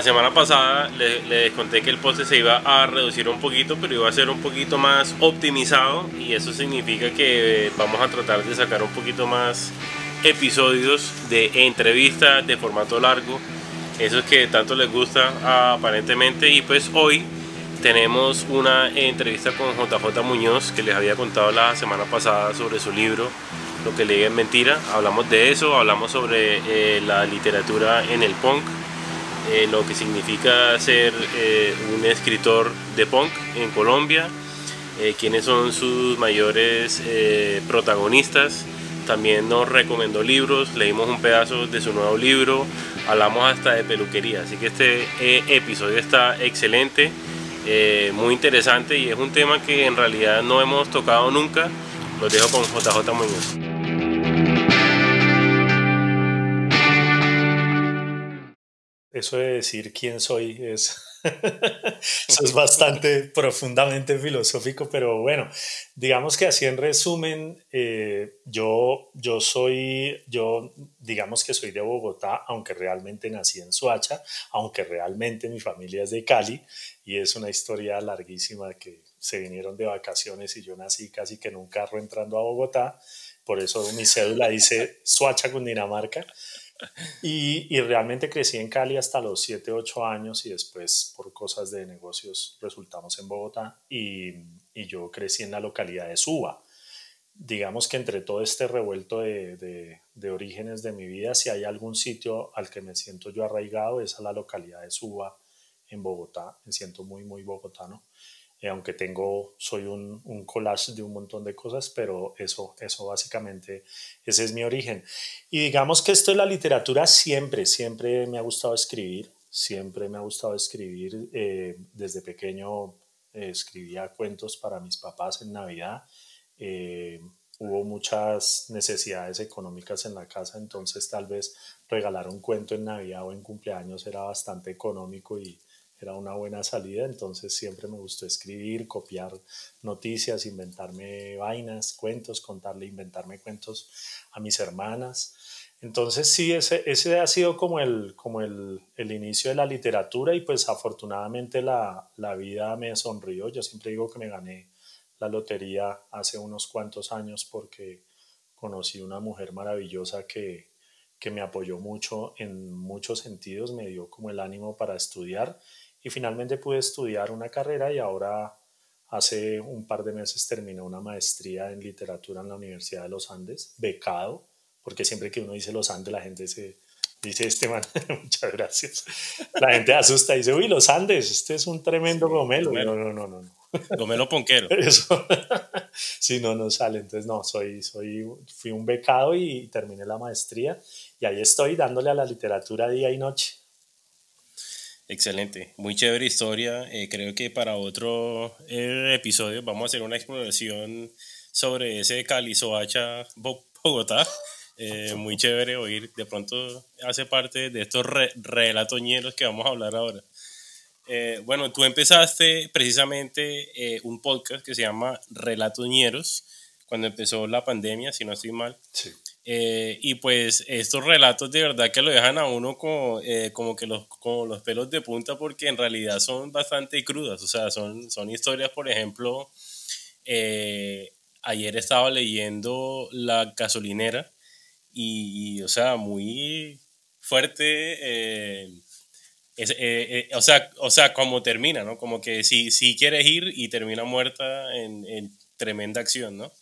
La semana pasada les, conté que el poste se iba a reducir un poquito, pero iba a ser un poquito más optimizado y eso significa que vamos a tratar de sacar un poquito más episodios de entrevistas de formato largo, eso es que tanto les gusta aparentemente. Y pues hoy tenemos una entrevista con JJ Muñoz que les había contado la semana pasada sobre su libro Lo que leí es mentira, hablamos de eso, hablamos sobre eh, la literatura en el punk eh, lo que significa ser eh, un escritor de punk en Colombia, eh, quiénes son sus mayores protagonistas. También nos recomendó libros, leímos un pedazo de su nuevo libro, hablamos hasta de peluquería. Así que este episodio está excelente, muy interesante y es un tema que en realidad no hemos tocado nunca. Los dejo con JJ Muñoz. Eso de decir quién soy es, eso es bastante profundamente filosófico, pero bueno, digamos que así en resumen, eh, yo, yo soy, yo digamos que soy de Bogotá, aunque realmente nací en Suacha, aunque realmente mi familia es de Cali y es una historia larguísima que se vinieron de vacaciones y yo nací casi que en un carro entrando a Bogotá, por eso mi cédula dice Suacha, Cundinamarca. Y, realmente crecí en Cali hasta los 7, 8 años y después por cosas de negocios resultamos en Bogotá y, yo crecí en la localidad de Suba. Digamos que entre todo este revuelto de, de, orígenes de mi vida, si hay algún sitio al que me siento yo arraigado, es a la localidad de Suba en Bogotá. Me siento muy, muy bogotano. Eh, aunque tengo, soy un, un, collage de un montón de cosas, pero eso, eso básicamente, ese es mi origen. Y digamos que esto de la literatura siempre, siempre me ha gustado escribir, siempre me ha gustado escribir. Eh, desde pequeño eh, escribía cuentos para mis papás en Navidad. hubo muchas necesidades económicas en la casa, entonces tal vez regalar un cuento en Navidad o en cumpleaños era bastante económico y, era una buena salida, entonces siempre me gustó escribir, copiar noticias, inventarme vainas, cuentos, contarle, inventarme cuentos a mis hermanas. Entonces sí, ese, ese ha sido como, el, como el, el inicio de la literatura y pues afortunadamente la, la vida me sonrió. Yo siempre digo que me gané la lotería hace unos cuantos años porque conocí una mujer maravillosa que, que me apoyó mucho en muchos sentidos, me dio como el ánimo para estudiar y finalmente pude estudiar una carrera y ahora hace un par de meses terminé una maestría en literatura en la Universidad de los Andes, becado, porque siempre que uno dice los Andes la gente se dice este man, muchas gracias. La gente asusta y dice, uy, los Andes, este es un tremendo gomelo. No, no, no, no. Gomelo ponquero. Eso. sí, no, no sale. Entonces, no, soy, soy, fui un becado y terminé la maestría y ahí estoy dándole a la literatura día y noche. Excelente, muy chévere historia. Eh, creo que para otro eh, episodio vamos a hacer una exploración sobre ese Cali Soacha Bogotá. Eh, muy chévere oír, de pronto hace parte de estos relatoñeros que vamos a hablar ahora. bueno, tú empezaste precisamente un podcast que se llama Relatoñeros cuando empezó la pandemia, si no estoy mal. Sí. Eh, y pues estos relatos de verdad que lo dejan a uno como, eh, como que los, como los pelos de punta porque en realidad son bastante crudas, o sea, son, son historias, por ejemplo, eh, ayer estaba leyendo La gasolinera y, o sea, muy fuerte, o, sea, o sea, como termina, ¿no? Como que si, si quieres ir y termina muerta en, en tremenda acción, ¿no?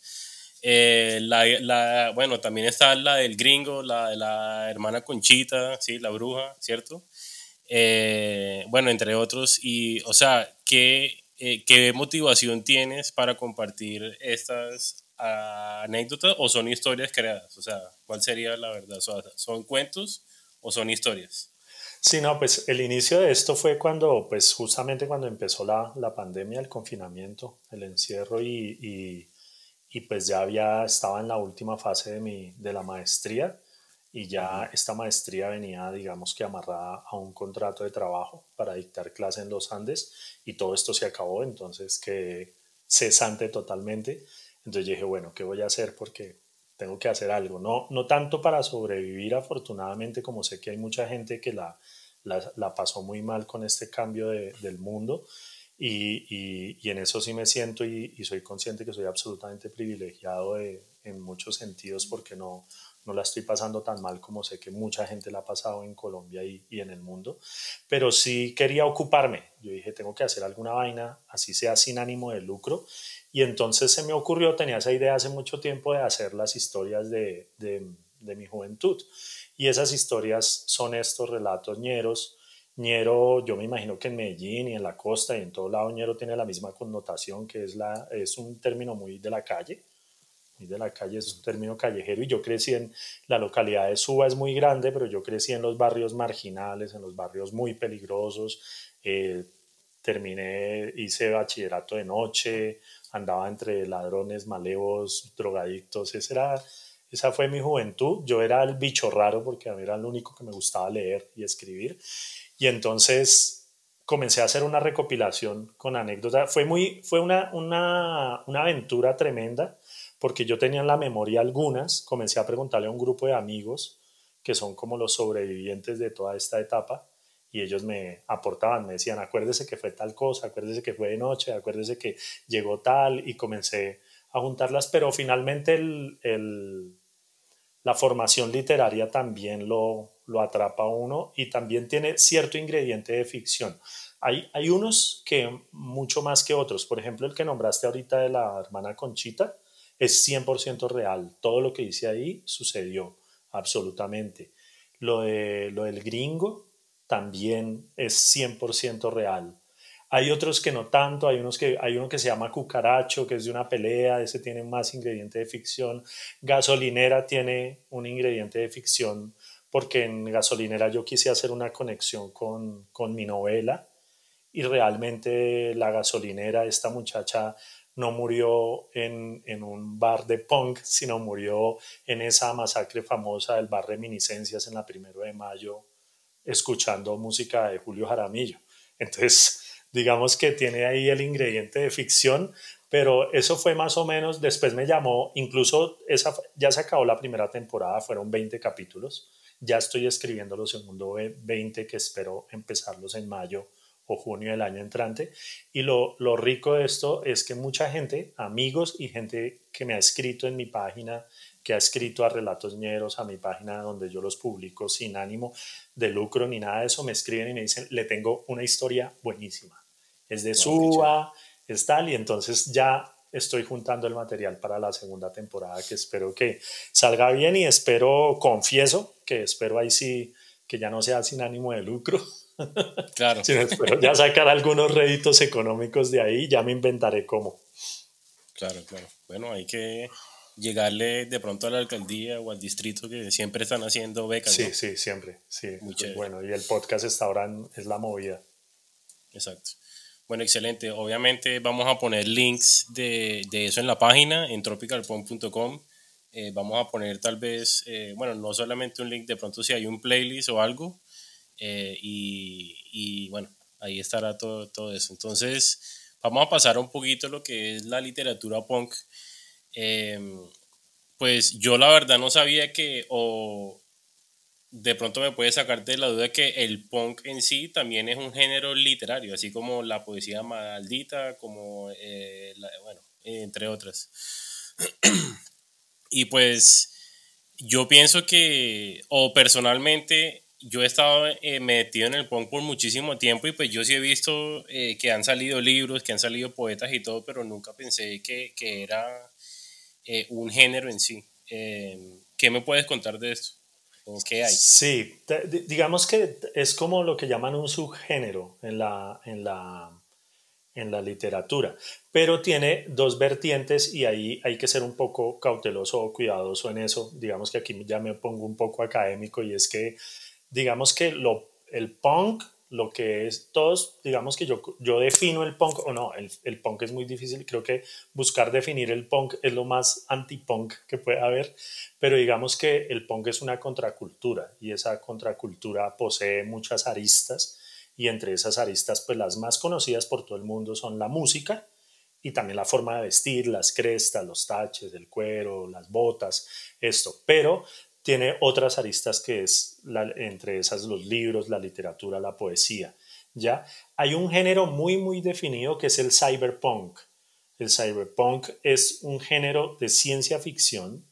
Eh, la, la, bueno, también está la del gringo, la de la hermana Conchita, ¿sí? La bruja, ¿cierto? Eh, bueno, entre otros. Y, o sea, ¿qué, eh, ¿qué motivación tienes para compartir estas anécdotas o son historias creadas? O sea, ¿cuál sería la verdad? ¿Son cuentos o son historias? Sí, no, pues el inicio de esto fue cuando, pues justamente cuando empezó la, la pandemia, el confinamiento, el encierro y pues ya había, estaba en la última fase de, mi, de la maestría y ya esta maestría venía, digamos que amarrada a un contrato de trabajo para dictar clase en los Andes y todo esto se acabó, entonces quedé cesante totalmente. Entonces dije, bueno, ¿qué voy a hacer? Porque tengo que hacer algo, no, no tanto para sobrevivir afortunadamente, como sé que hay mucha gente que la, la, pasó muy mal con este cambio del mundo y, en eso sí me siento y, soy consciente que soy absolutamente privilegiado en muchos sentidos porque no, no la estoy pasando tan mal como sé que mucha gente la ha pasado en Colombia y, y, en el mundo, pero sí quería ocuparme. Yo dije, tengo que hacer alguna vaina, así sea sin ánimo de lucro. Y entonces se me ocurrió, tenía esa idea hace mucho tiempo de hacer las historias de, de, de mi juventud. Y esas historias son estos relatos ñeros. Ñero, yo me imagino que en Medellín y en la costa y en todo lado, ñero tiene la misma connotación, que es, la, es un término muy de la calle de la calle es un término callejero y yo crecí en la localidad de Suba es muy grande, pero yo crecí en los barrios marginales, en los barrios muy peligrosos. Eh, terminé, hice bachillerato de noche, andaba entre ladrones, malevos, drogadictos. Esa, era, esa fue mi juventud. Yo era el bicho raro porque a mí era lo único que me gustaba leer y escribir. Y entonces comencé a hacer una recopilación con anécdotas. Fue, muy, fue una, una, una aventura tremenda porque yo tenía en la memoria algunas, comencé a preguntarle a un grupo de amigos que son como los sobrevivientes de toda esta etapa y ellos me aportaban, me decían, acuérdese que fue tal cosa, acuérdese que fue de noche, acuérdese que llegó tal y comencé a juntarlas, pero finalmente el, la formación literaria también lo, lo atrapa uno y también tiene cierto ingrediente de ficción. Hay, hay unos que mucho más que otros, por ejemplo el que nombraste ahorita de la hermana Conchita, es 100% real. Todo lo que dice ahí sucedió, absolutamente. Lo, de, lo del gringo también es 100% real. Hay otros que no tanto, hay, unos que, hay uno que se llama Cucaracho, que es de una pelea, ese tiene más ingrediente de ficción. Gasolinera tiene un ingrediente de ficción, porque en Gasolinera yo quise hacer una conexión con, con mi novela y realmente la gasolinera, esta muchacha no murió en, un bar de punk, sino murió en esa masacre famosa del bar Reminiscencias en la primero de mayo, escuchando música de Julio Jaramillo. Entonces, digamos que tiene ahí el ingrediente de ficción, pero eso fue más o menos, después me llamó, incluso esa, ya se acabó la primera temporada, fueron 20 capítulos, ya estoy escribiendo los segundo 20 que espero empezarlos en mayo o junio del año entrante. Y lo, lo, rico de esto es que mucha gente, amigos y gente que me ha escrito en mi página, que ha escrito a Relatos Ñeros, a mi página donde yo los publico sin ánimo de lucro ni nada de eso, me escriben y me dicen, le tengo una historia buenísima. Es de Suba, es tal, y entonces ya estoy juntando el material para la segunda temporada que espero que salga bien y espero, confieso, que espero ahí sí que ya no sea sin ánimo de lucro, Claro. Si ya sacar algunos réditos económicos de ahí, ya me inventaré cómo. Claro, claro. Bueno, hay que llegarle de pronto a la alcaldía o al distrito que siempre están haciendo becas. Sí, sí, siempre. Sí. bueno, y el podcast está ahora es la movida. Exacto. Bueno, excelente. Obviamente vamos a poner links de, de eso en la página, en tropicalpon.com. Eh, vamos a poner tal vez, eh, bueno, no solamente un link, de pronto si hay un playlist o algo, eh, y, bueno, ahí estará todo, todo eso. Entonces, vamos a pasar un poquito lo que es la literatura punk. Em, pues yo la verdad no sabía que, de pronto me puede sacar de la duda que el punk en sí también es un género literario, así como la poesía maldita, como, eh, bueno, entre otras. y pues yo pienso que, o personalmente, yo he estado eh, metido en el punk por muchísimo tiempo y pues yo sí he visto eh, que han salido libros, que han salido poetas y todo, pero nunca pensé que, que era eh, un género en sí. ¿Qué me puedes contar de esto? ¿Qué hay? Sí, digamos que es como lo que llaman un subgénero en la, en la, en la literatura, pero tiene dos vertientes y ahí hay que ser un poco cauteloso o cuidadoso en eso. Digamos que aquí ya me pongo un poco académico y es que digamos que lo, el punk, lo que es todos, digamos que yo, yo defino el punk o no, el, el punk es muy difícil, creo que buscar definir el punk es lo más anti-punk que puede haber, pero digamos que el punk es una contracultura y esa contracultura posee muchas aristas y entre esas aristas pues las más conocidas por todo el mundo son la música, y también la forma de vestir, las crestas, los taches, el cuero, las botas, esto. Pero tiene otras aristas que es entre esas los libros, la literatura, la poesía. ¿ya? Hay un género muy, muy definido que es el cyberpunk. El cyberpunk es un género de ciencia ficción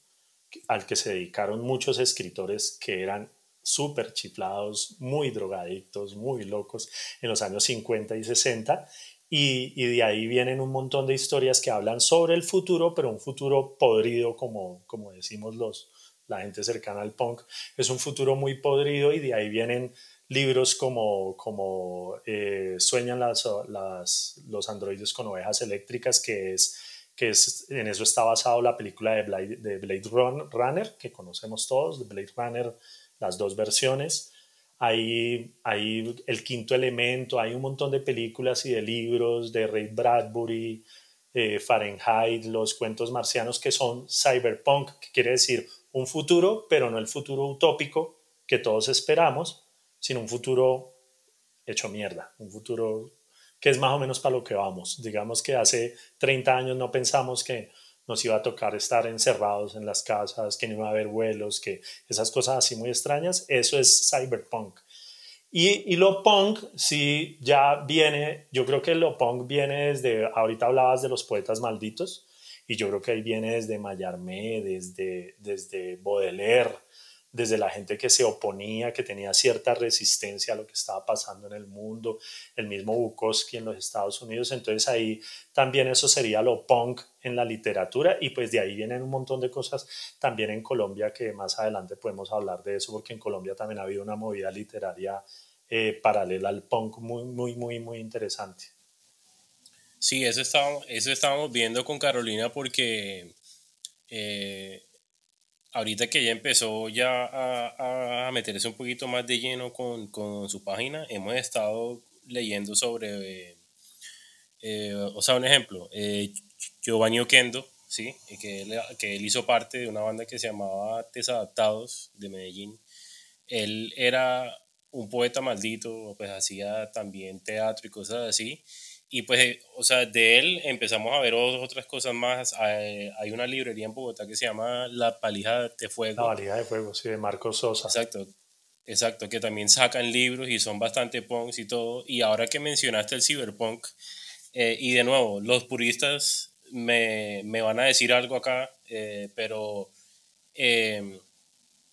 al que se dedicaron muchos escritores que eran súper chiflados, muy drogadictos, muy locos en los años 50 y 60. Y, y, de ahí vienen un montón de historias que hablan sobre el futuro, pero un futuro podrido, como, como decimos los, la gente cercana al punk. Es un futuro muy podrido y de ahí vienen libros como, como eh, Sueñan las, las, los androides con ovejas eléctricas, que es que es, en eso está basado la película de Blade, de Blade Runner, que conocemos todos, de Blade Runner, las dos versiones. Hay, hay El Quinto Elemento, hay un montón de películas y de libros de Ray Bradbury, eh, Fahrenheit, los cuentos marcianos que son cyberpunk, que quiere decir un futuro, pero no el futuro utópico que todos esperamos, sino un futuro hecho mierda, un futuro que es más o menos para lo que vamos. Digamos que hace 30 años no pensamos que nos iba a tocar estar encerrados en las casas, que no iba a haber vuelos, que esas cosas así muy extrañas, eso es cyberpunk. Y, y lo punk sí ya viene, yo creo que lo punk viene desde, ahorita hablabas de los poetas malditos, y yo creo que ahí viene desde Mallarmé, desde, desde Baudelaire, desde la gente que se oponía, que tenía cierta resistencia a lo que estaba pasando en el mundo, el mismo Bukowski en los Estados Unidos, entonces ahí también eso sería lo punk en la literatura y pues de ahí vienen un montón de cosas también en Colombia que más adelante podemos hablar de eso porque en Colombia también ha habido una movida literaria eh, paralela al punk muy, muy, muy, muy interesante. Sí, eso estábamos, eso estábamos viendo con Carolina porque eh, ahorita que ya empezó ya a, meterse un poquito más de lleno con, su página, hemos estado leyendo sobre, eh, o sea, un ejemplo, eh, Giovanni Oquendo, ¿sí? que, él, que él hizo parte de una banda que se llamaba Desadaptados de Medellín. Él era un poeta maldito, pues hacía también teatro y cosas así. Y pues, eh, o sea, de él empezamos a ver otras cosas más. Hay, una librería en Bogotá que se llama La Palija de Fuego. La Palija de Fuego, sí, de Marcos Sosa. Exacto, exacto, que también sacan libros y son bastante punks y todo. Y ahora que mencionaste el cyberpunk, eh, y de nuevo, los puristas me, me, van a decir algo acá, eh, pero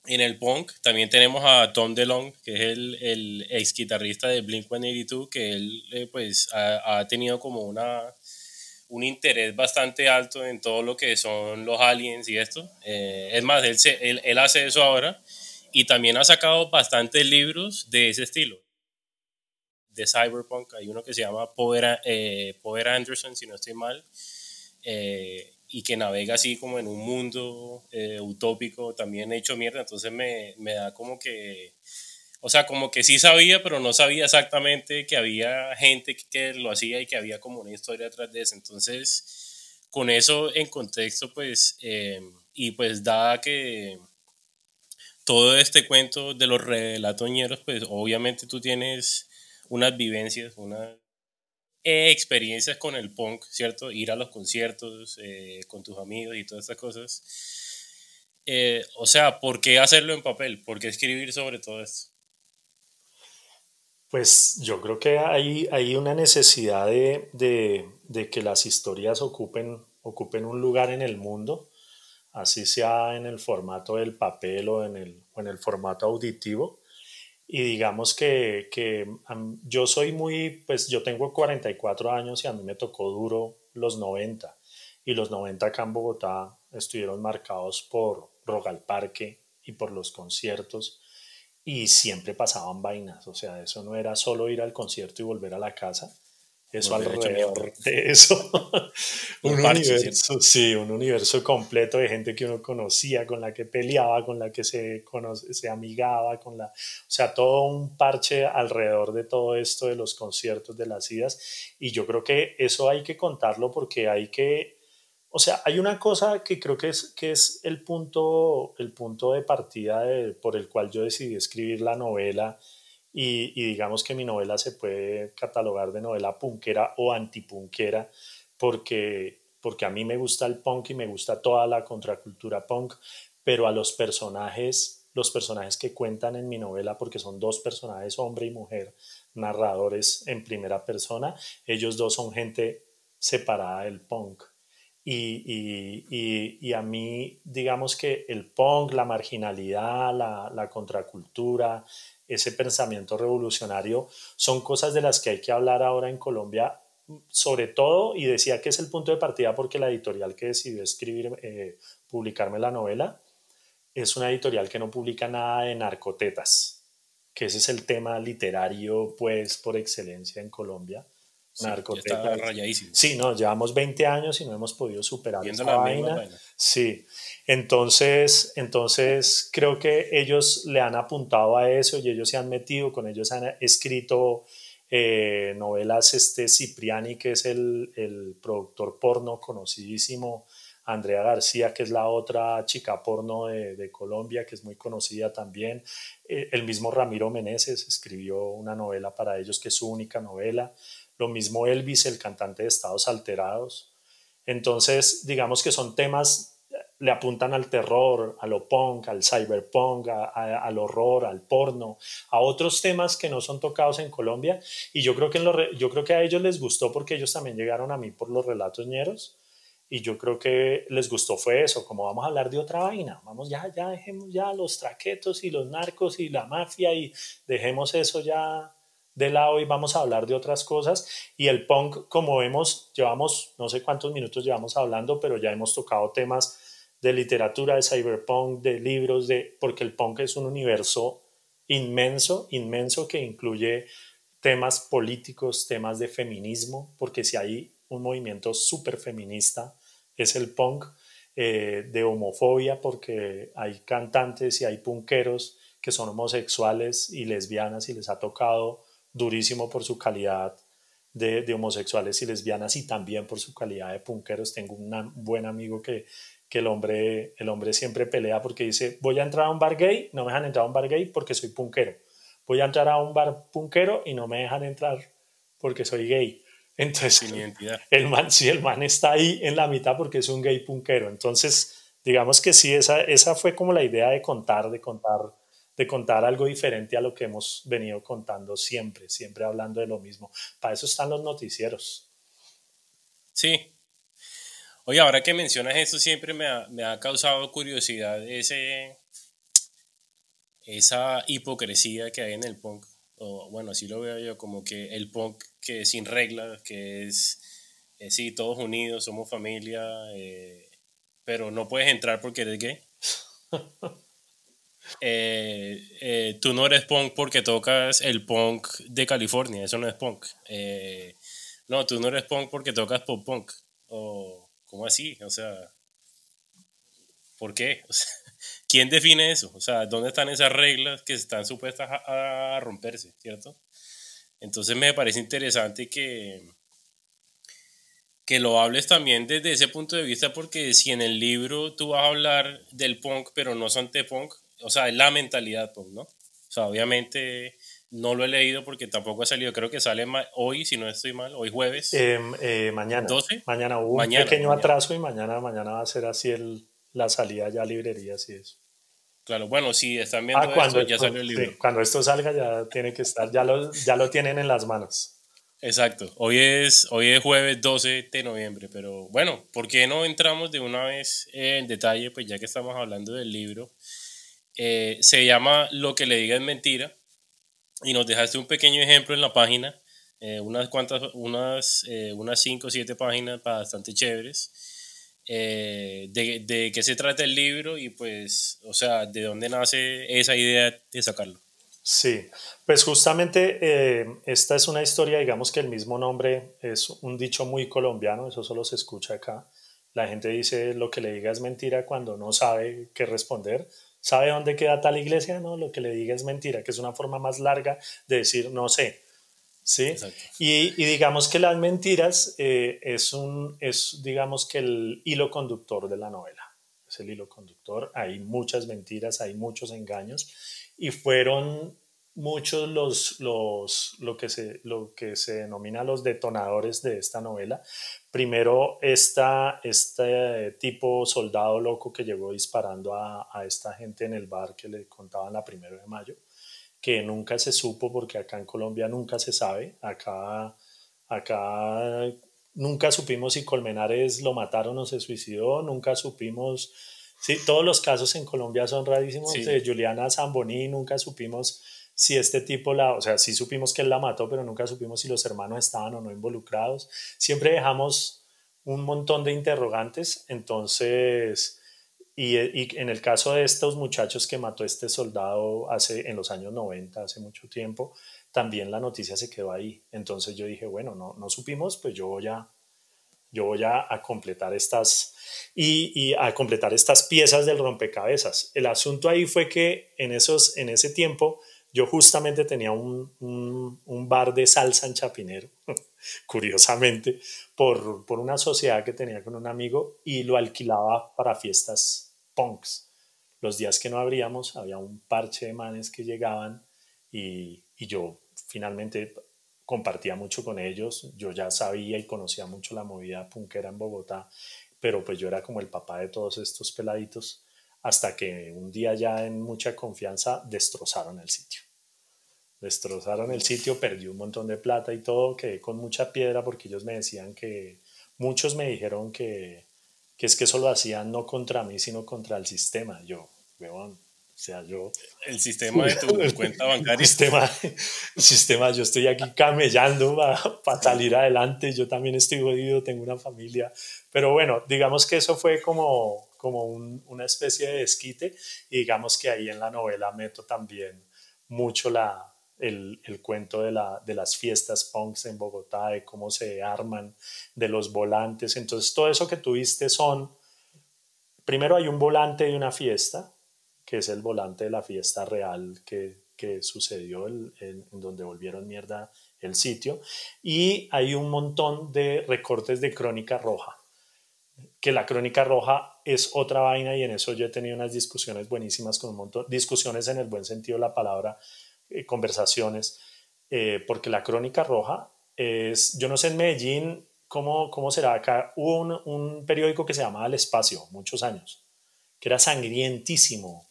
en el punk también tenemos a Tom DeLonge, que es el, el ex guitarrista de Blink-182, que él eh, pues ha, ha, tenido como una, un interés bastante alto en todo lo que son los aliens y esto. Eh, es más, él, él, él, hace eso ahora y también ha sacado bastantes libros de ese estilo. De cyberpunk, hay uno que se llama Power, eh, Power Anderson, si no estoy mal. Eh, y que navega así como en un mundo eh, utópico también hecho mierda, entonces me, me, da como que, o sea, como que sí sabía, pero no sabía exactamente que había gente que lo hacía y que había como una historia detrás de eso, entonces con eso en contexto, pues, eh, y pues dada que todo este cuento de los relatoñeros, pues obviamente tú tienes unas vivencias, unas experiencias con el punk, ¿cierto? Ir a los conciertos eh, con tus amigos y todas estas cosas. Eh, o sea, ¿por qué hacerlo en papel? ¿Por qué escribir sobre todo esto? Pues yo creo que hay, hay una necesidad de, de, de, que las historias ocupen, ocupen un lugar en el mundo, así sea en el formato del papel o en el, o en el formato auditivo y digamos que, que yo soy muy, pues yo tengo 44 años y a mí me tocó duro los 90. Y los 90 acá en Bogotá estuvieron marcados por Rogal Parque y por los conciertos. Y siempre pasaban vainas. O sea, eso no era solo ir al concierto y volver a la casa eso alrededor de eso. un, universo, sí, un universo completo de gente que uno conocía, con la que peleaba, con la que se, se amigaba, con la, o sea, todo un parche alrededor de todo esto de los conciertos, de las idas. Y yo creo que eso hay que contarlo porque hay que, o sea, hay una cosa que creo que es, que es el, punto, el punto de partida por el cual yo decidí escribir la novela y, digamos que mi novela se puede catalogar de novela punkera o antipunkera porque, porque a mí me gusta el punk y me gusta toda la contracultura punk, pero a los personajes, los personajes que cuentan en mi novela, porque son dos personajes, hombre y mujer, narradores en primera persona, ellos dos son gente separada del punk. Y, a mí, digamos que el punk, la marginalidad, la, la, contracultura, ese pensamiento revolucionario, son cosas de las que hay que hablar ahora en Colombia, sobre todo, y decía que es el punto de partida porque la editorial que decidió escribir, eh, publicarme la novela, es una editorial que no publica nada de narcotetas, que ese es el tema literario, pues, por excelencia en Colombia Sí. Sí, no, llevamos 20 años y no hemos podido superar esa vaina. Sí, entonces, entonces creo que ellos le han apuntado a eso y ellos se han metido, con ellos han escrito eh, novelas, este Cipriani, que es el, el, productor porno conocidísimo, Andrea García, que es la otra chica porno de, de Colombia, que es muy conocida también. Eh, el mismo Ramiro Meneses escribió una novela para ellos, que es su única novela. Lo mismo Elvis, el cantante de Estados Alterados. Entonces, digamos que son temas, le apuntan al terror, a lo punk, al cyberpunk, al horror, al porno, a otros temas que no son tocados en Colombia. Y yo creo, que yo creo que a ellos les gustó porque ellos también llegaron a mí por los relatos ñeros. Y yo creo que les gustó fue eso, como vamos a hablar de otra vaina, vamos ya, ya dejemos ya los traquetos y los narcos y la mafia y dejemos eso ya de lado y vamos a hablar de otras cosas. Y el punk, como vemos, llevamos, no sé cuántos minutos llevamos hablando, pero ya hemos tocado temas de literatura, de cyberpunk, de libros, de, porque el punk es un universo inmenso, inmenso que incluye temas políticos, temas de feminismo, porque si hay un movimiento súper feminista es el punk, eh, de homofobia, porque hay cantantes y hay punqueros que son homosexuales y lesbianas y les ha tocado durísimo por su calidad de, homosexuales y lesbianas y también por su calidad de punqueros. Tengo un buen amigo que, que el, hombre, el hombre siempre pelea porque dice, voy a entrar a un bar gay, no me dejan entrar a un bar gay porque soy punquero. Voy a entrar a un bar punquero y no me dejan entrar porque soy gay. Entonces, el man, sí, el man está ahí en la mitad porque es un gay punquero. Entonces, digamos que sí, esa, esa fue como la idea de contar, de contar de contar algo diferente a lo que hemos venido contando siempre, siempre hablando de lo mismo. Para eso están los noticieros. Sí. Oye, ahora que mencionas eso, siempre me ha, me ha causado curiosidad ese, esa hipocresía que hay en el punk. O, bueno, así lo veo yo, como que el punk que es sin reglas, que es, sí, todos unidos, somos familia, eh, pero no puedes entrar porque eres gay. Eh, eh, tú no eres punk porque tocas el punk de California, eso no es punk. Eh, no, tú no eres punk porque tocas pop punk. O, ¿cómo así? O sea, ¿por qué? ¿Quién define eso? O sea, ¿dónde están esas reglas que están supuestas a, a romperse, cierto? Entonces me parece interesante que, que lo hables también desde ese punto de vista, porque si en el libro tú vas a hablar del punk, pero no son de punk, o sea, es la mentalidad, pues, ¿no? O sea, obviamente no lo he leído porque tampoco ha salido, creo que sale hoy, si no estoy mal, hoy jueves. Em, eh, mañana. 12. Mañana hubo un pequeño atraso y mañana, mañana va a ser así el, la salida ya a librerías y eso. Claro, bueno, si están viendo ah, cuando, esto, ya salió el libro. cuando esto salga ya tiene que estar, ya lo, ya lo tienen en las manos. Exacto, hoy es, hoy es jueves 12 de noviembre, pero bueno, ¿por qué no entramos de una vez en detalle? Pues ya que estamos hablando del libro, eh, se llama Lo que le diga es mentira y nos dejaste un pequeño ejemplo en la página, eh, unas cuantas, unas, eh, unas cinco o siete páginas bastante chéveres, de, de qué se trata el libro y pues, o sea, de dónde nace esa idea de sacarlo. Sí, pues justamente esta es una historia, digamos que el mismo nombre es un dicho muy colombiano, eso solo se escucha acá. La gente dice lo que le diga es mentira cuando no sabe qué responder. ¿Sabe dónde queda tal iglesia? No, lo que le diga es mentira, que es una forma más larga de decir no sé. ¿Sí? Y, digamos que las mentiras eh, es, un, es, digamos que el hilo conductor de la novela. Es el hilo conductor. Hay muchas mentiras, hay muchos engaños y fueron muchos los, los, lo, que se, lo que se denomina los detonadores de esta novela. Primero, esta, este tipo soldado loco que llegó disparando a, a esta gente en el bar que le contaban la primero de mayo, que nunca se supo porque acá en Colombia nunca se sabe. Acá, acá nunca supimos si Colmenares lo mataron o se suicidó, nunca supimos Sí, todos los casos en Colombia son rarísimos. De Juliana Zamboni nunca supimos si este tipo la, o sea, sí supimos que él la mató, pero nunca supimos si los hermanos estaban o no involucrados. Siempre dejamos un montón de interrogantes, entonces, y, y, en el caso de estos muchachos que mató este soldado hace, en los años 90, hace mucho tiempo, también la noticia se quedó ahí. Entonces yo dije, bueno, no, no supimos, pues yo voy a, yo voy a, a completar estas y, a completar estas piezas del rompecabezas. El asunto ahí fue que en, esos, en ese tiempo yo justamente tenía un, un, bar de salsa en Chapinero, curiosamente, por, por, una sociedad que tenía con un amigo y lo alquilaba para fiestas punks. Los días que no abríamos había un parche de manes que llegaban y, y yo finalmente compartía mucho con ellos. Yo ya sabía y conocía mucho la movida punkera en Bogotá pero pues yo era como el papá de todos estos peladitos, hasta que un día ya en mucha confianza destrozaron el sitio. Destrozaron el sitio, perdí un montón de plata y todo, quedé con mucha piedra porque ellos me decían que, muchos me dijeron que, que es que eso lo hacían no contra mí, sino contra el sistema. Yo, weón, o sea, yo... El sistema de tu cuenta bancaria. El sistema, el sistema, yo estoy aquí camellando para, salir adelante, yo también estoy jodido, tengo una familia, pero bueno, digamos que eso fue como, como una especie de desquite y digamos que ahí en la novela meto también mucho la, el, el, cuento de, la, de las fiestas punks en Bogotá, de cómo se arman, de los volantes. Entonces, todo eso que tuviste son, primero hay un volante de una fiesta, que es el volante de la fiesta real que, que sucedió en, donde volvieron mierda el sitio. Y hay un montón de recortes de Crónica Roja, que la Crónica Roja es otra vaina y en eso yo he tenido unas discusiones buenísimas con un montón, discusiones en el buen sentido de la palabra, eh, conversaciones, eh, porque la Crónica Roja es, yo no sé en Medellín cómo, cómo será acá, hubo un, un periódico que se llamaba El Espacio, muchos años, que era sangrientísimo,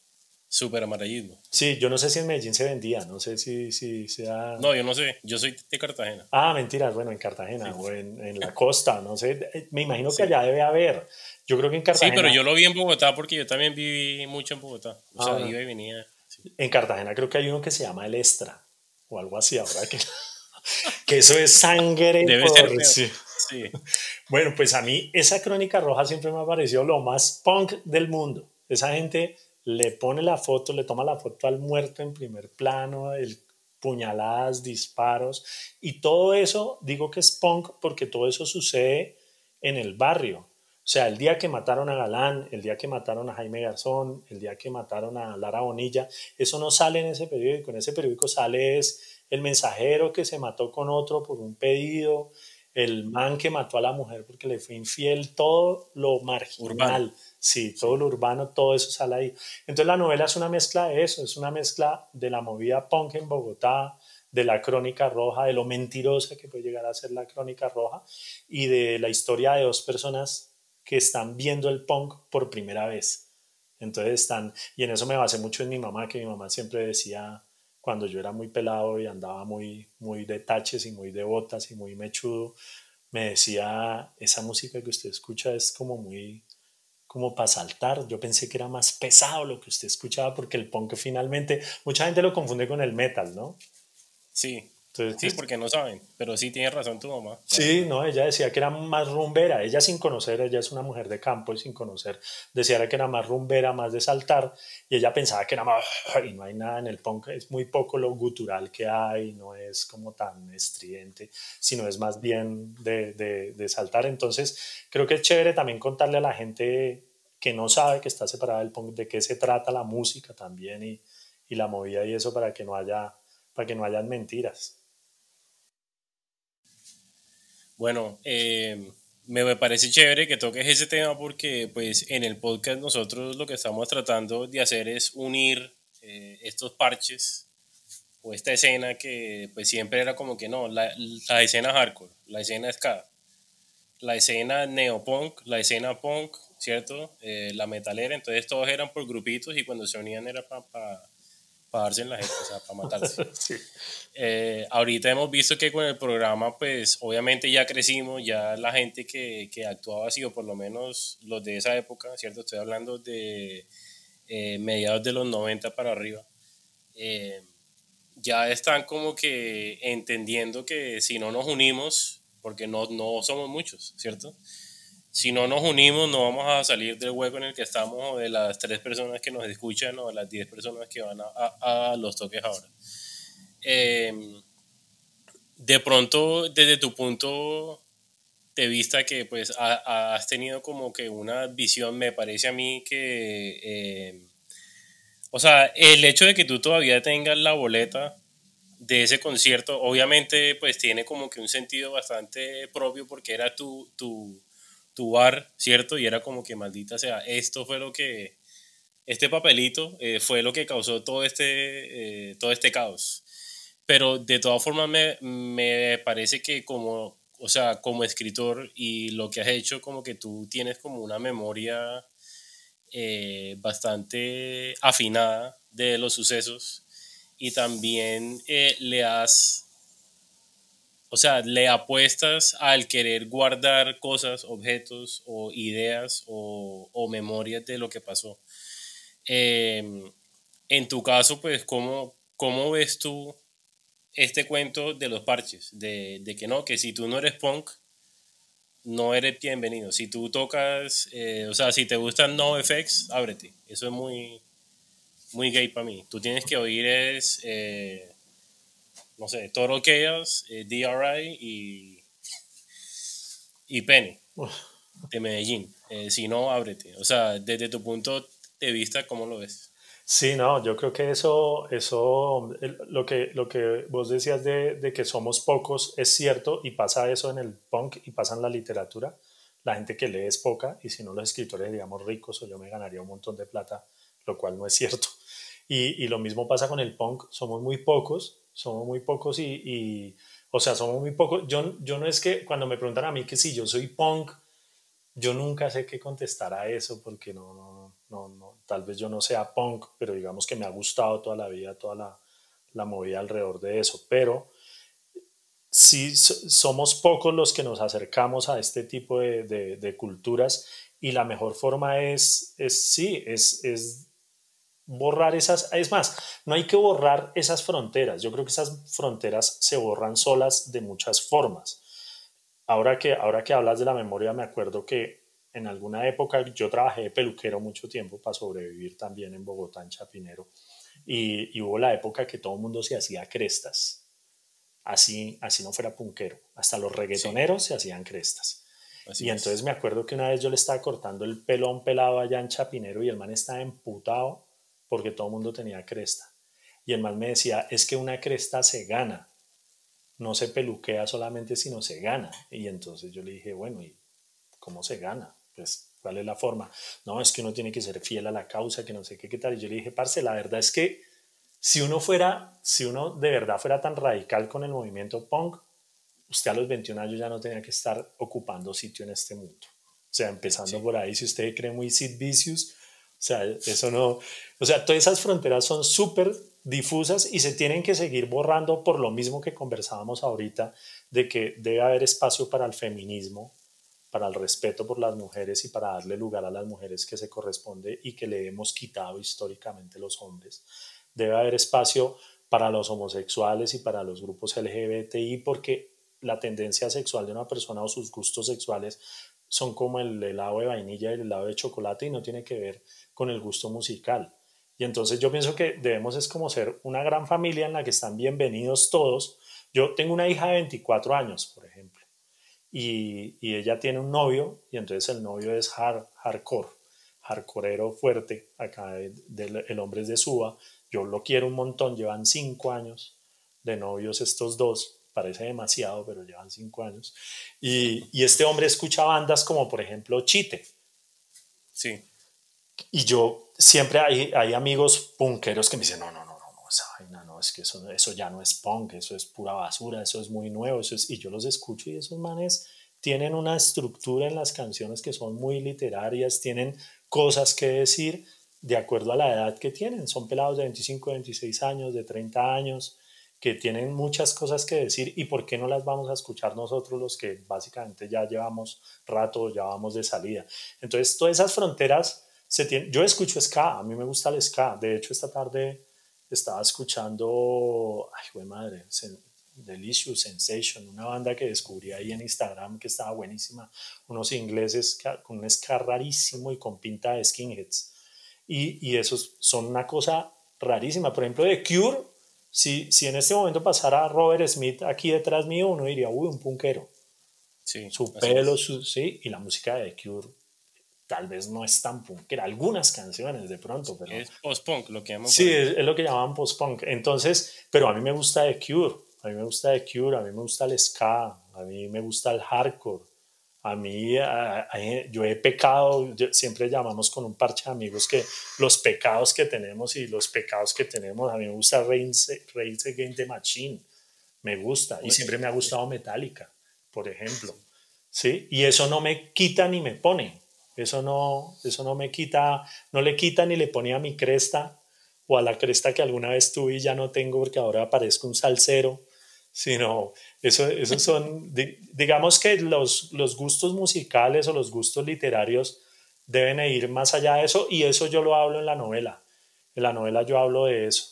Súper amarillismo. Sí, yo no sé si en Medellín se vendía, no sé si, si sea... No, yo no sé, yo soy de Cartagena. Ah, mentiras, bueno, en Cartagena o en, en, la costa, no sé, eh, me imagino que allá debe haber. Yo creo que en Cartagena... Sí, pero yo lo vi en Bogotá porque yo también viví mucho en Bogotá. O sea, ah, iba y venía. En Cartagena creo que hay uno que se llama El Extra o algo así, ahora que... que eso es sangre. Debe ser sí. sí. Bueno, pues a mí esa crónica roja siempre me ha parecido lo más punk del mundo. Esa gente le pone la foto, le toma la foto al muerto en primer plano, el puñaladas, disparos, y todo eso, digo que es punk porque todo eso sucede en el barrio. O sea, el día que mataron a Galán, el día que mataron a Jaime Garzón, el día que mataron a Lara Bonilla, eso no sale en ese periódico. En ese periódico sale es el mensajero que se mató con otro por un pedido, el man que mató a la mujer porque le fue infiel, todo lo marginal. Sí, todo lo urbano, todo eso sale ahí. Entonces la novela es una mezcla de eso, es una mezcla de la movida punk en Bogotá, de la crónica roja, de lo mentirosa que puede llegar a ser la crónica roja y de la historia de dos personas que están viendo el punk por primera vez. Entonces están, y en eso me basé mucho en mi mamá, que mi mamá siempre decía, cuando yo era muy pelado y andaba muy, muy de taches y muy de botas y muy mechudo, me decía, esa música que usted escucha es como muy como para saltar. Yo pensé que era más pesado lo que usted escuchaba porque el punk finalmente, mucha gente lo confunde con el metal, ¿no? Sí. Entonces, sí, porque no saben, pero sí tiene razón tu mamá. Sí, no, ella decía que era más rumbera, ella sin conocer, ella es una mujer de campo y sin conocer, decía que era más rumbera, más de saltar, y ella pensaba que era más, y no hay nada en el punk, es muy poco lo gutural que hay, no es como tan estridente, sino es más bien de, de, de saltar. Entonces, creo que es chévere también contarle a la gente que no sabe que está separada del punk, de qué se trata la música también y, y la movida y eso para que no haya, para que no hayan mentiras. Bueno, eh, me parece chévere que toques ese tema porque pues en el podcast nosotros lo que estamos tratando de hacer es unir eh, estos parches o esta escena que pues siempre era como que no, la, la escena hardcore, la escena ska, la escena neopunk, la escena punk, ¿cierto? Eh, la metalera, entonces todos eran por grupitos y cuando se unían era para pa, darse en la gente, o sea, para matarse. Eh, ahorita hemos visto que con el programa, pues obviamente ya crecimos, ya la gente que, que actuaba ha sido por lo menos los de esa época, ¿cierto? Estoy hablando de eh, mediados de los 90 para arriba. ya están como que entendiendo que si no nos unimos, porque no, no somos muchos, ¿cierto? Si no nos unimos, no vamos a salir del hueco en el que estamos, o de las tres personas que nos escuchan, o de las diez personas que van a, a, los toques ahora. Em, de pronto, desde tu punto de vista que pues has tenido como que una visión, me parece a mí que, em, o sea, el hecho de que tú todavía tengas la boleta de ese concierto, obviamente pues tiene como que un sentido bastante propio porque era tu, tu, tu bar, ¿cierto? Y era como que maldita sea, esto fue lo que, este papelito eh, fue lo que causó todo este, eh, todo este caos. Pero de todas formas me, me, parece que como, o sea, como escritor y lo que has hecho, como que tú tienes como una memoria eh, bastante afinada de los sucesos y también le has, o sea, le apuestas al querer guardar cosas, objetos o ideas o, memorias de lo que pasó. Em, en tu caso, pues, ¿cómo, ¿cómo ves tú este cuento de los parches? De, de, que no, que si tú no eres punk, no eres bienvenido. Si tú tocas, eh, o sea, si te gustan no effects, ábrete. Eso es muy, muy gay para mí. Tú tienes que oír es, eh, no sé, Toro Chaos, eh, DRI y, y Penny de Medellín. Eh, si no, ábrete. O sea, desde tu punto de vista, ¿cómo lo ves? Sí, no, yo creo que eso, eso lo, que, lo que vos decías de, de, que somos pocos es cierto y pasa eso en el punk y pasa en la literatura. La gente que lee es poca y si no los escritores, digamos, ricos o yo me ganaría un montón de plata, lo cual no es cierto. Y, y, lo mismo pasa con el punk, somos muy pocos, somos muy pocos y, y, o sea, somos muy pocos. Yo, yo no es que cuando me preguntan a mí que si yo soy punk, yo nunca sé qué contestar a eso porque no, no, no, no, tal vez yo no sea punk, pero digamos que me ha gustado toda la vida, toda la, la movida alrededor de eso. Pero sí somos pocos los que nos acercamos a este tipo de, de, de culturas y la mejor forma es, es sí, es, es borrar esas, es más, no hay que borrar esas fronteras, yo creo que esas fronteras se borran solas de muchas formas. Ahora que, ahora que hablas de la memoria, me acuerdo que en alguna época yo trabajé de peluquero mucho tiempo para sobrevivir también en Bogotá, en Chapinero, y, hubo la época que todo el mundo se hacía crestas, así, así no fuera punquero, hasta los reggaetoneros se hacían crestas. y entonces me acuerdo que una vez yo le estaba cortando el pelón pelado allá en Chapinero y el man estaba emputado porque todo el mundo tenía cresta. Y el mal me decía, es que una cresta se gana, no se peluquea solamente, sino se gana. Y entonces yo le dije, bueno, ¿y cómo se gana? Pues, ¿cuál es la forma? No, es que uno tiene que ser fiel a la causa, que no sé qué, qué tal. Y yo le dije, parce, la verdad es que si uno fuera, si uno de verdad fuera tan radical con el movimiento punk, usted a los 21 años ya no tenía que estar ocupando sitio en este mundo. O sea, empezando por ahí, si usted cree muy Sid Vicious, sea, eso no, o sea, todas esas fronteras son súper difusas y se tienen que seguir borrando por lo mismo que conversábamos ahorita, de que debe haber espacio para el feminismo, para el respeto por las mujeres y para darle lugar a las mujeres que se corresponde y que le hemos quitado históricamente los hombres. Debe haber espacio para los homosexuales y para los grupos LGBTI porque la tendencia sexual de una persona o sus gustos sexuales son como el helado de vainilla y el helado de chocolate y no tiene que ver con el gusto musical. Y entonces yo pienso que debemos es como ser una gran familia en la que están bienvenidos todos. Yo tengo una hija de 24 años, por ejemplo, y, y ella tiene un novio y entonces el novio es hard, hardcore, hardcoreero fuerte, acá el hombre es de Suba, yo lo quiero un montón, llevan cinco años de novios estos dos, parece demasiado, pero llevan cinco años. Y, y, este hombre escucha bandas como, por ejemplo, Chite. Sí. Y yo siempre hay, hay amigos punqueros que me dicen, no, no, no, no, esa vaina, no, es que eso, eso ya no es punk, eso es pura basura, eso es muy nuevo, eso es, y yo los escucho y esos manes tienen una estructura en las canciones que son muy literarias, tienen cosas que decir de acuerdo a la edad que tienen, son pelados de 25, 26 años, de 30 años, que tienen muchas cosas que decir y por qué no las vamos a escuchar nosotros los que básicamente ya llevamos rato, ya vamos de salida. Entonces, todas esas fronteras se tienen, yo escucho ska, a mí me gusta el ska, de hecho esta tarde estaba escuchando, ay, güey madre, Delicious Sensation, una banda que descubrí ahí en Instagram que estaba buenísima, unos ingleses con un ska rarísimo y con pinta de skinheads. Y, y esos son una cosa rarísima. Por ejemplo, de Cure, si, si en este momento pasara Robert Smith aquí detrás mío, uno diría, uy, un punkero. Sí, su pelo, su, sí, y la música de Cure tal vez no es tan punkera, algunas canciones de pronto, pero... Es post-punk lo que llaman. Sí, es, lo que llaman post-punk. Entonces, pero a mí me gusta The Cure, a mí me gusta The Cure, a mí me gusta el ska, a mí me gusta el hardcore. A mí, yo he pecado, siempre llamamos con un parche de amigos que los pecados que tenemos y los pecados que tenemos, a mí me gusta Reigns, Against the Machine, me gusta, y siempre me ha gustado Metallica, por ejemplo. ¿Sí? Y eso no me quita ni me pone. Eso no, eso no me quita, no le quita ni le pone a mi cresta o a la cresta que alguna vez tuve y ya no tengo porque ahora aparezco un salsero, sino eso, esos son, digamos que los, los gustos musicales o los gustos literarios deben ir más allá de eso y eso yo lo hablo en la novela. En la novela yo hablo de eso.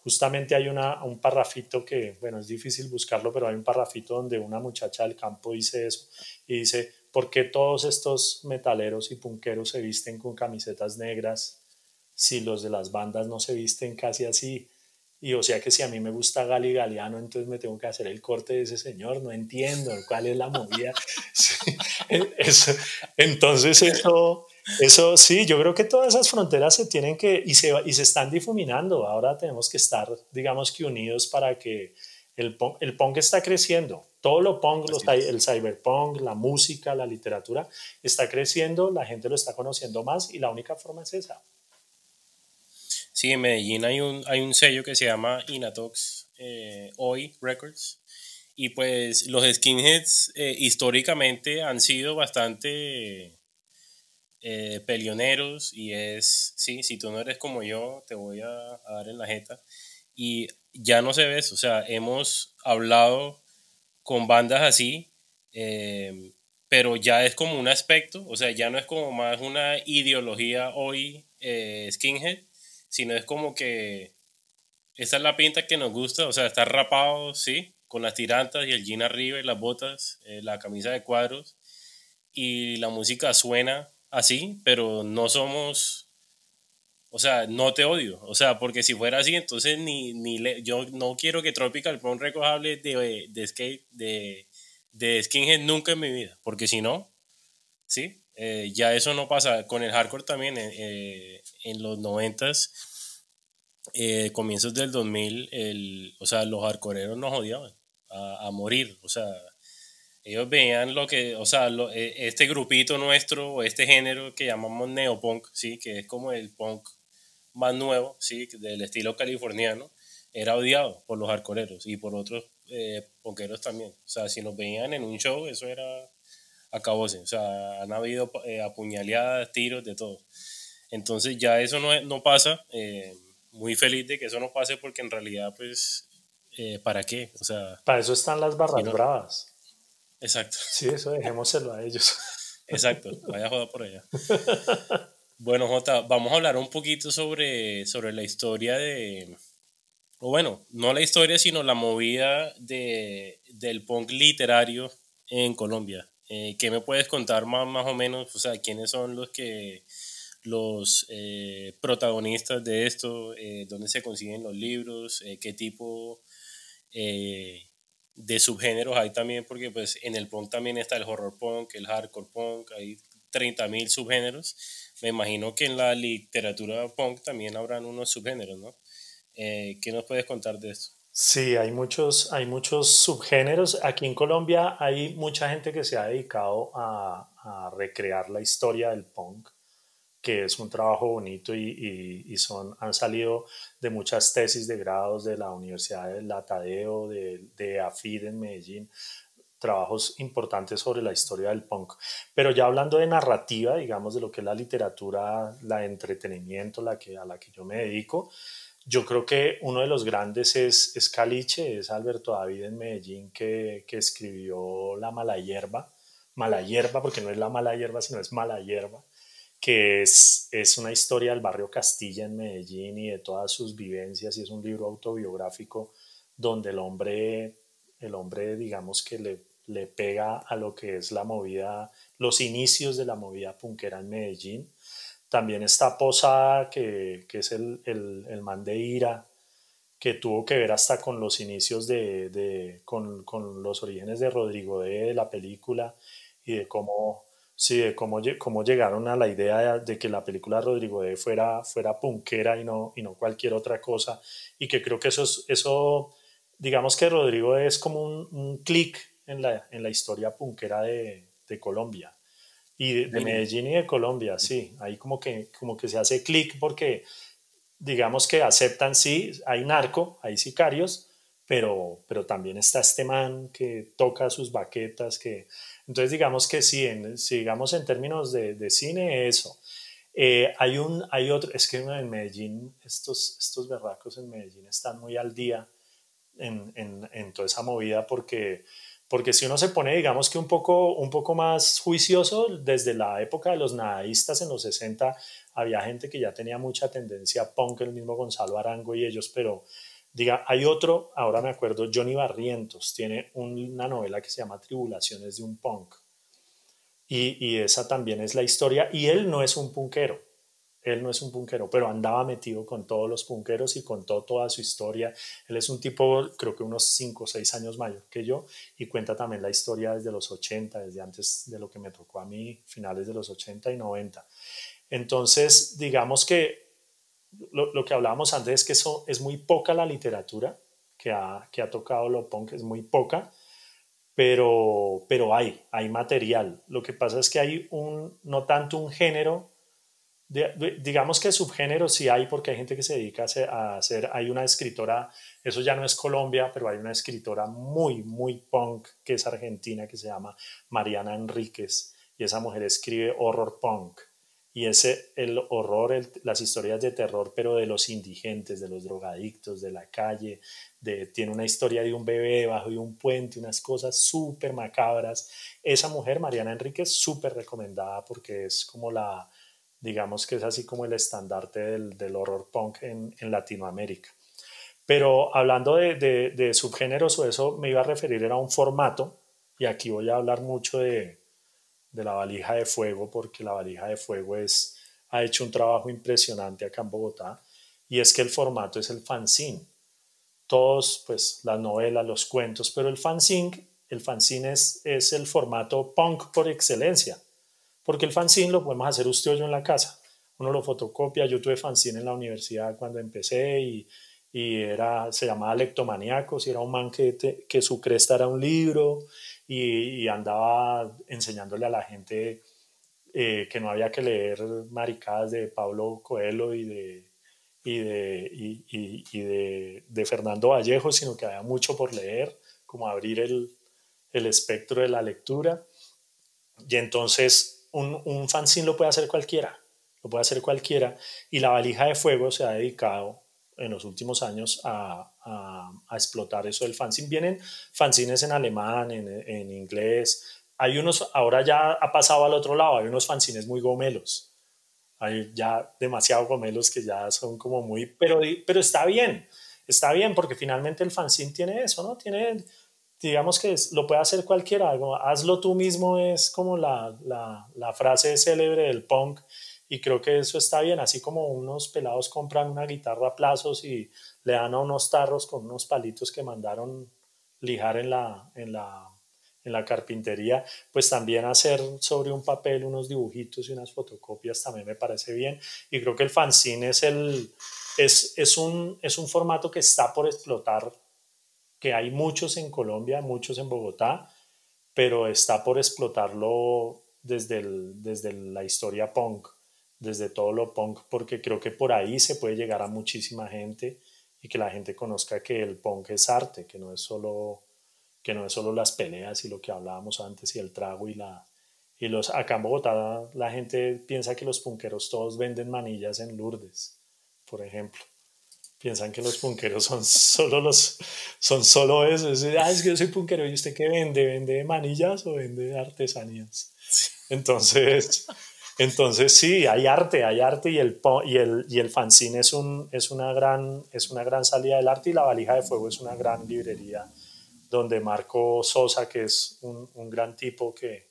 Justamente hay una, un parrafito que, bueno, es difícil buscarlo, pero hay un parrafito donde una muchacha del campo dice eso y dice, ¿Por qué todos estos metaleros y punqueros se visten con camisetas negras si los de las bandas no se visten casi así? Y o sea que si a mí me gusta Gali Galeano, entonces me tengo que hacer el corte de ese señor, no entiendo cuál es la movida. entonces eso, eso sí, yo creo que todas esas fronteras se tienen que, y se, y se están difuminando. Ahora tenemos que estar, digamos que unidos para que el, el punk está creciendo todo lo punk, el cyberpunk, la música, la literatura, está creciendo, la gente lo está conociendo más y la única forma es esa. Sí, en Medellín hay un, hay un sello que se llama Inatox eh, Hoy Records. Y pues los skinheads eh, históricamente han sido bastante eh, peleoneros y es, sí, si tú no eres como yo, te voy a, a dar en la jeta. Y ya no se ve eso, o sea, hemos hablado con bandas así, eh, pero ya es como un aspecto, o sea, ya no es como más una ideología hoy eh, skinhead, sino es como que esa es la pinta que nos gusta, o sea, estar rapado, sí, con las tirantas y el jean arriba y las botas, eh, la camisa de cuadros, y la música suena así, pero no somos o sea, no te odio. O sea, porque si fuera así, entonces ni, ni yo no quiero que Tropical Punk Records hable de, de skate, de, de skinhead nunca en mi vida. Porque si no, sí, eh, ya eso no pasa. Con el hardcore también, eh, eh, en los noventas, comienzos del 2000, el, o sea, los hardcoreeros nos odiaban a, a, morir. O sea, ellos veían lo que, o sea, este grupito nuestro, o este género que llamamos neopunk, sí, que es como el punk más nuevo, sí, del estilo californiano, era odiado por los arcoreros y por otros eh, ponqueros también. O sea, si nos veían en un show, eso era acabose. O sea, han habido eh, apuñaleadas, tiros, de todo. Entonces ya eso no, no pasa. Eh, muy feliz de que eso no pase porque en realidad, pues, eh, ¿para qué? O sea... Para eso están las barras bravas. Exacto. Sí, eso dejémoselo a ellos. Exacto, vaya joda por allá. Bueno, Jota, vamos a hablar un poquito sobre, sobre la historia de, o bueno, no la historia, sino la movida de, del punk literario en Colombia. Eh, ¿Qué me puedes contar más, más o menos? O sea, ¿quiénes son los que los eh, protagonistas de esto? Eh, ¿Dónde se consiguen los libros? Eh, ¿Qué tipo de subgéneros hay también? Porque pues en el punk también está el horror punk, el hardcore punk, hay 30.000 subgéneros me imagino que en la literatura punk también habrán unos subgéneros, ¿no? ¿Qué nos puedes contar de eso? Sí, hay muchos, hay muchos subgéneros. Aquí en Colombia hay mucha gente que se ha dedicado a, recrear la historia del punk. que es un trabajo bonito y, son, han salido de muchas tesis de grados de la Universidad de La Tadeo, de, de AFID en Medellín, trabajos importantes sobre la historia del punk. Pero ya hablando de narrativa, digamos, de lo que es la literatura, la entretenimiento, la que, a la que yo me dedico, yo creo que uno de los grandes es, es Caliche, es Alberto David en Medellín, que, escribió La mala hierba, mala hierba, porque no es la mala hierba, sino es mala hierba, que es, es una historia del barrio Castilla en Medellín y de todas sus vivencias, y es un libro autobiográfico donde el hombre, el hombre digamos que le, le pega a lo que es la movida, los inicios de la movida punkera en Medellín también está Posada, que, que es el, el, el, man de Ira, que tuvo que ver hasta con los inicios de, de con, con, los orígenes de Rodrigo D. de la película y de cómo, sí, de cómo, cómo llegaron a la idea de, que la película Rodrigo D. fuera, fuera punkera y no, y no cualquier otra cosa. Y que creo que eso, es, eso digamos que Rodrigo D. es como un, un clic en la, en la historia punkera de, de Colombia. Y de, Medellín y de Colombia, sí. Ahí como que, como que se hace clic porque digamos que aceptan, sí, hay narco, hay sicarios, pero, pero también está este man que toca sus baquetas, que... Entonces digamos que sí, en, si digamos en términos de, de cine, eso. Eh, hay, un, hay otro, es que en Medellín, estos, estos berracos en Medellín están muy al día en, en, en toda esa movida porque porque si uno se pone, digamos que un poco, un poco más juicioso, desde la época de los nadaístas en los 60, había gente que ya tenía mucha tendencia punk, el mismo Gonzalo Arango y ellos, pero diga, hay otro, ahora me acuerdo, Johnny Barrientos, tiene una novela que se llama Tribulaciones de un punk. Y, y esa también es la historia, y él no es un punkero, él no es un punquero, pero andaba metido con todos los punqueros y contó toda su historia. Él es un tipo, creo que unos 5 o 6 años mayor que yo, y cuenta también la historia desde los 80, desde antes de lo que me tocó a mí, finales de los 80 y 90. Entonces, digamos que lo, lo que hablábamos antes es que eso es muy poca la literatura que ha, que ha tocado lo punk, es muy poca, pero, pero hay, hay material. Lo que pasa es que hay un, no tanto un género digamos que subgénero sí hay porque hay gente que se dedica a hacer, hay una escritora, eso ya no es Colombia, pero hay una escritora muy, muy punk que es argentina que se llama Mariana Enríquez y esa mujer escribe horror punk y ese el horror, las historias de terror, pero de los indigentes, de los drogadictos, de la calle, de, tiene una historia de un bebé debajo de un puente, unas cosas súper macabras. Esa mujer, Mariana Enríquez, súper recomendada porque es como la, digamos que es así como el estandarte del, horror punk en, Latinoamérica. Pero hablando de, subgéneros o eso, me iba a referir era a un formato, y aquí voy a hablar mucho de, la valija de fuego, porque la valija de fuego es, ha hecho un trabajo impresionante acá en Bogotá, y es que el formato es el fanzine. Todos, pues, las novelas, los cuentos, pero el fanzine, el fanzine es el formato punk por excelencia porque el fanzine lo podemos hacer usted o yo en la casa. Uno lo fotocopia, yo tuve fanzine en la universidad cuando empecé y, y era, se llamaba Lectomaniacos y era un man que, que su cresta era un libro y, andaba enseñándole a la gente eh, que no había que leer maricadas de Pablo Coelho y de, y de, y, y de, de, Fernando Vallejo, sino que había mucho por leer, como abrir el, el espectro de la lectura. Y entonces un, un fanzine lo puede hacer cualquiera, lo puede hacer cualquiera, y la valija de fuego se ha dedicado en los últimos años a, a, explotar eso del fanzine. Vienen fanzines en alemán, en, en, inglés, hay unos, ahora ya ha pasado al otro lado, hay unos fanzines muy gomelos, hay ya demasiado gomelos que ya son como muy, pero, pero está bien, está bien porque finalmente el fanzine tiene eso, ¿no? Tiene digamos que lo puede hacer cualquiera, hazlo tú mismo es como la, la, la, frase célebre del punk y creo que eso está bien, así como unos pelados compran una guitarra a plazos y le dan a unos tarros con unos palitos que mandaron lijar en la, en la, en la carpintería, pues también hacer sobre un papel unos dibujitos y unas fotocopias también me parece bien y creo que el fanzine es, el, es, es, un, es un formato que está por explotar que hay muchos en Colombia, muchos en Bogotá, pero está por explotarlo desde, desde la historia punk desde todo lo punk, porque creo que por ahí se puede llegar a muchísima gente y que la gente conozca que el punk es arte, que no es solo, que no es solo las peleas y lo que hablábamos antes y el trago y la... Y los, acá en Bogotá la gente piensa que los punqueros todos venden manillas en Lourdes, por ejemplo. Piensan que los punqueros son solo los son solo eso. Es, ah, es que yo soy punquero y usted qué vende, vende manillas o vende artesanías. Entonces, entonces sí, hay arte, hay arte y el, y el, y el fanzine es, un, es, una gran, es una gran salida del arte y la valija de fuego es una gran librería donde Marco Sosa, que es un, un gran tipo que,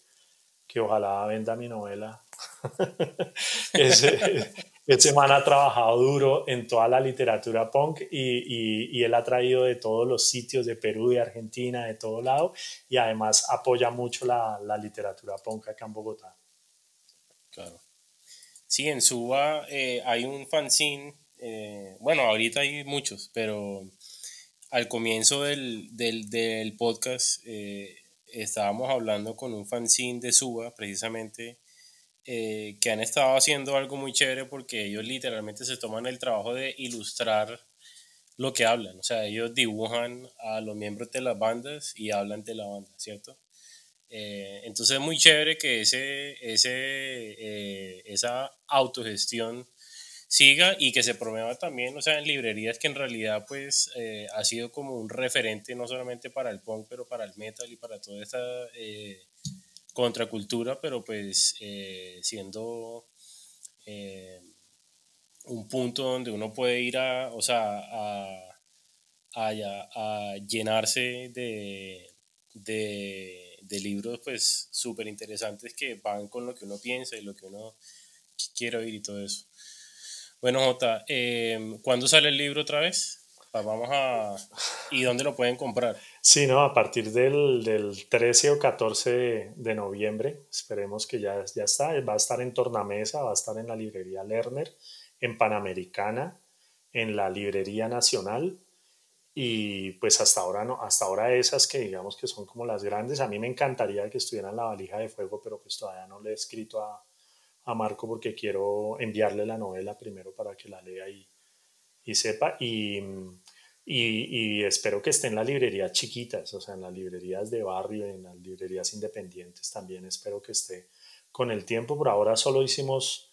que ojalá venda mi novela, ese, ese, man ha trabajado duro en toda la literatura punk y, y, él ha traído de todos los sitios de Perú, de Argentina, de todo lado y además apoya mucho la, la literatura punk acá en Bogotá. Claro. Sí, en Suba eh, hay un fanzine, eh, bueno, ahorita hay muchos, pero al comienzo del, del, del podcast eh, estábamos hablando con un fanzine de Suba, precisamente, que han estado haciendo algo muy chévere porque ellos literalmente se toman el trabajo de ilustrar lo que hablan, o sea, ellos dibujan a los miembros de las bandas y hablan de la banda, ¿cierto? Eh, entonces es muy chévere que ese, ese, eh, esa autogestión siga y que se promueva también, o sea, en librerías que en realidad pues eh, ha sido como un referente no solamente para el punk, pero para el metal y para toda esta contracultura, pero pues siendo un punto donde uno puede ir a, o sea, a, llenarse de, de libros pues súper interesantes que van con lo que uno piensa y lo que uno quiere oír y todo eso. Bueno, Jota, eh, ¿cuándo sale el libro otra vez? Vamos a... ¿Y dónde lo pueden comprar? Sí, no, a partir del, del 13 o 14 de, noviembre, esperemos que ya, ya está, va a estar en Tornamesa, va a estar en la librería Lerner, en Panamericana, en la Librería Nacional y pues hasta ahora no, hasta ahora esas que digamos que son como las grandes, a mí me encantaría que estuvieran en la valija de fuego, pero pues todavía no le he escrito a, a Marco porque quiero enviarle la novela primero para que la lea y, y sepa. Y, y, espero que esté en las librerías chiquitas, o sea, en las librerías de barrio, en las librerías independientes también espero que esté con el tiempo. Por ahora solo hicimos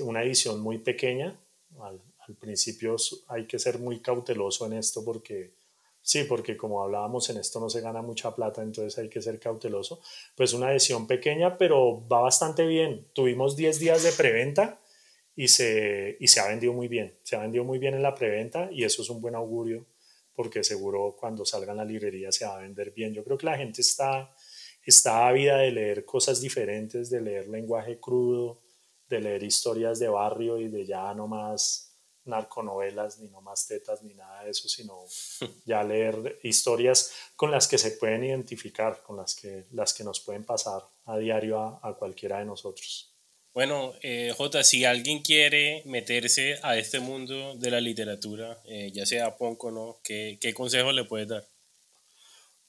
una edición muy pequeña, al principio hay que ser muy cauteloso en esto porque, sí, porque como hablábamos en esto no se gana mucha plata, entonces hay que ser cauteloso. Pues una adhesión pequeña, pero va bastante bien. Tuvimos 10 días de preventa y se, y se ha vendido muy bien. Se ha vendido muy bien en la preventa y eso es un buen augurio porque seguro cuando salga en la librería se va a vender bien. Yo creo que la gente está, está ávida de leer cosas diferentes, de leer lenguaje crudo, de leer historias de barrio y de ya no más narconovelas, ni no más tetas, ni nada de eso, sino ya leer historias con las que se pueden identificar, con las que, las que nos pueden pasar a diario a, cualquiera de nosotros. Bueno, eh, Jota, si alguien quiere meterse a este mundo de la literatura, eh, ya sea Ponco o no, ¿qué, ¿qué consejo le puedes dar?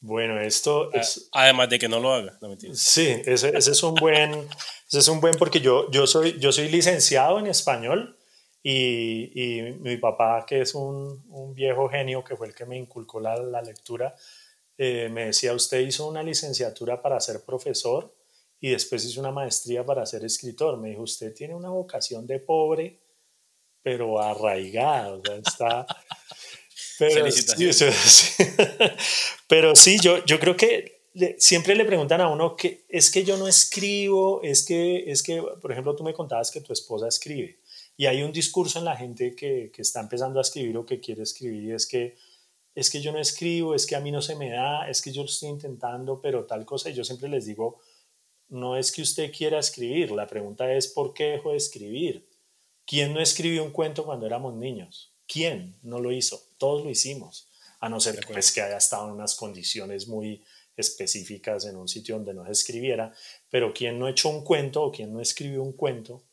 Bueno, esto ah, es... Además de que no lo haga, no Sí, ese, ese, es un buen, ese es un buen porque yo, yo, soy, yo soy licenciado en español, y, y mi papá, que es un, un, viejo genio, que fue el que me inculcó la, la lectura, eh, me decía, usted hizo una licenciatura para ser profesor y después hizo una maestría para ser escritor. Me dijo, usted tiene una vocación de pobre, pero arraigada, o sea, está... Pero, sí, pero sí, yo, yo creo que siempre le preguntan a uno que es que yo no escribo, es que, es que, por ejemplo, tú me contabas que tu esposa escribe. Y hay un discurso en la gente que, que, está empezando a escribir o que quiere escribir y es que es que yo no escribo, es que a mí no se me da, es que yo lo estoy intentando, pero tal cosa. Y yo siempre les digo, no es que usted quiera escribir, la pregunta es ¿por qué dejó de escribir? ¿Quién no escribió un cuento cuando éramos niños? ¿Quién no lo hizo? Todos lo hicimos, a no ser pues, que haya estado en unas condiciones muy específicas en un sitio donde no se escribiera, pero ¿quién no echó un cuento o quién no escribió un cuento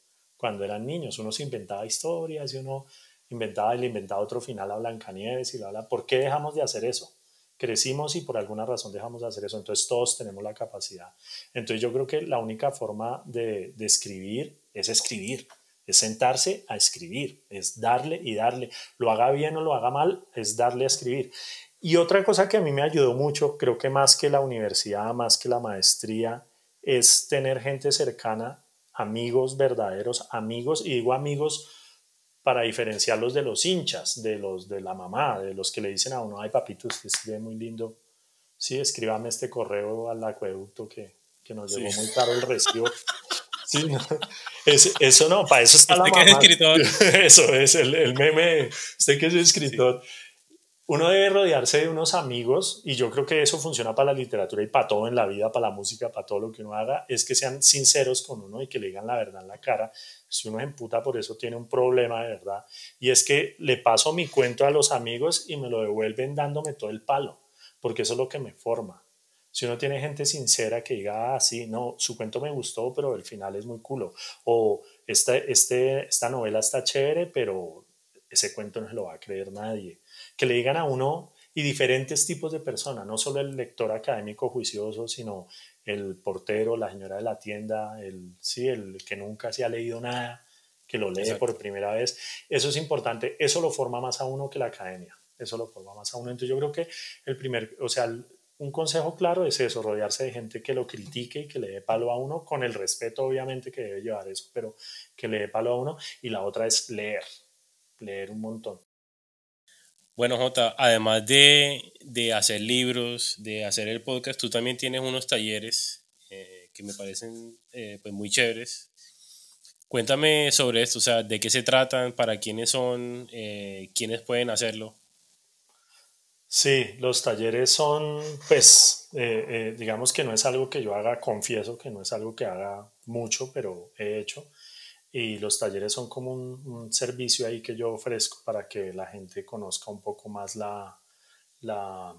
cuando eran niños. Uno se inventaba historias y uno inventaba y le inventaba otro final a Blancanieves y la bla. ¿Por qué dejamos de hacer eso? Crecimos y por alguna razón dejamos de hacer eso. Entonces todos tenemos la capacidad. Entonces yo creo que la única forma de, de escribir es escribir. es sentarse a escribir, es darle y darle, lo haga bien o lo haga mal, es darle a escribir. Y otra cosa que a mí me ayudó mucho, creo que más que la universidad, más que la maestría, es tener gente cercana, amigos verdaderos, amigos, y digo amigos para diferenciarlos de los hinchas, de los de la mamá, de los que le dicen a uno, ay papito, usted escribe muy lindo, sí, escríbame este correo al acueducto que, que nos llegó muy caro el recibo. Sí, eso no, para eso está la mamá. Que es escritor. Eso es el, el, meme, usted que es escritor uno debe rodearse de unos amigos y yo creo que eso funciona para la literatura y para todo en la vida, para la música, para todo lo que uno haga, es que sean sinceros con uno y que le digan la verdad en la cara. Si uno se emputa por eso tiene un problema de verdad y es que le paso mi cuento a los amigos y me lo devuelven dándome todo el palo, porque eso es lo que me forma. Si uno tiene gente sincera que diga, ah, sí, no, su cuento me gustó, pero el final es muy culo. O este, este, esta novela está chévere, pero ese cuento no se lo va a creer nadie que le digan a uno y diferentes tipos de personas, no solo el lector académico juicioso, sino el portero, la señora de la tienda, el, sí, el que nunca se ha leído nada, que lo lee por primera vez. Eso es importante, eso lo forma más a uno que la academia, eso lo forma más a uno. Entonces yo creo que el primer, o sea, un consejo claro es eso, rodearse de gente que lo critique y que le dé palo a uno, con el respeto obviamente que debe llevar eso, pero que le dé palo a uno. Y la otra es leer, leer un montón. Bueno, Jota, además de, de, hacer libros, de hacer el podcast, tú también tienes unos talleres eh, que me parecen eh, pues muy chéveres. Cuéntame sobre esto, o sea, de qué se tratan, para quiénes son, eh, quiénes pueden hacerlo. Sí, los talleres son, pues, digamos que no es algo que yo haga, confieso que no es algo que haga mucho, pero he hecho y los talleres son como un, servicio ahí que yo ofrezco para que la gente conozca un poco más la, la,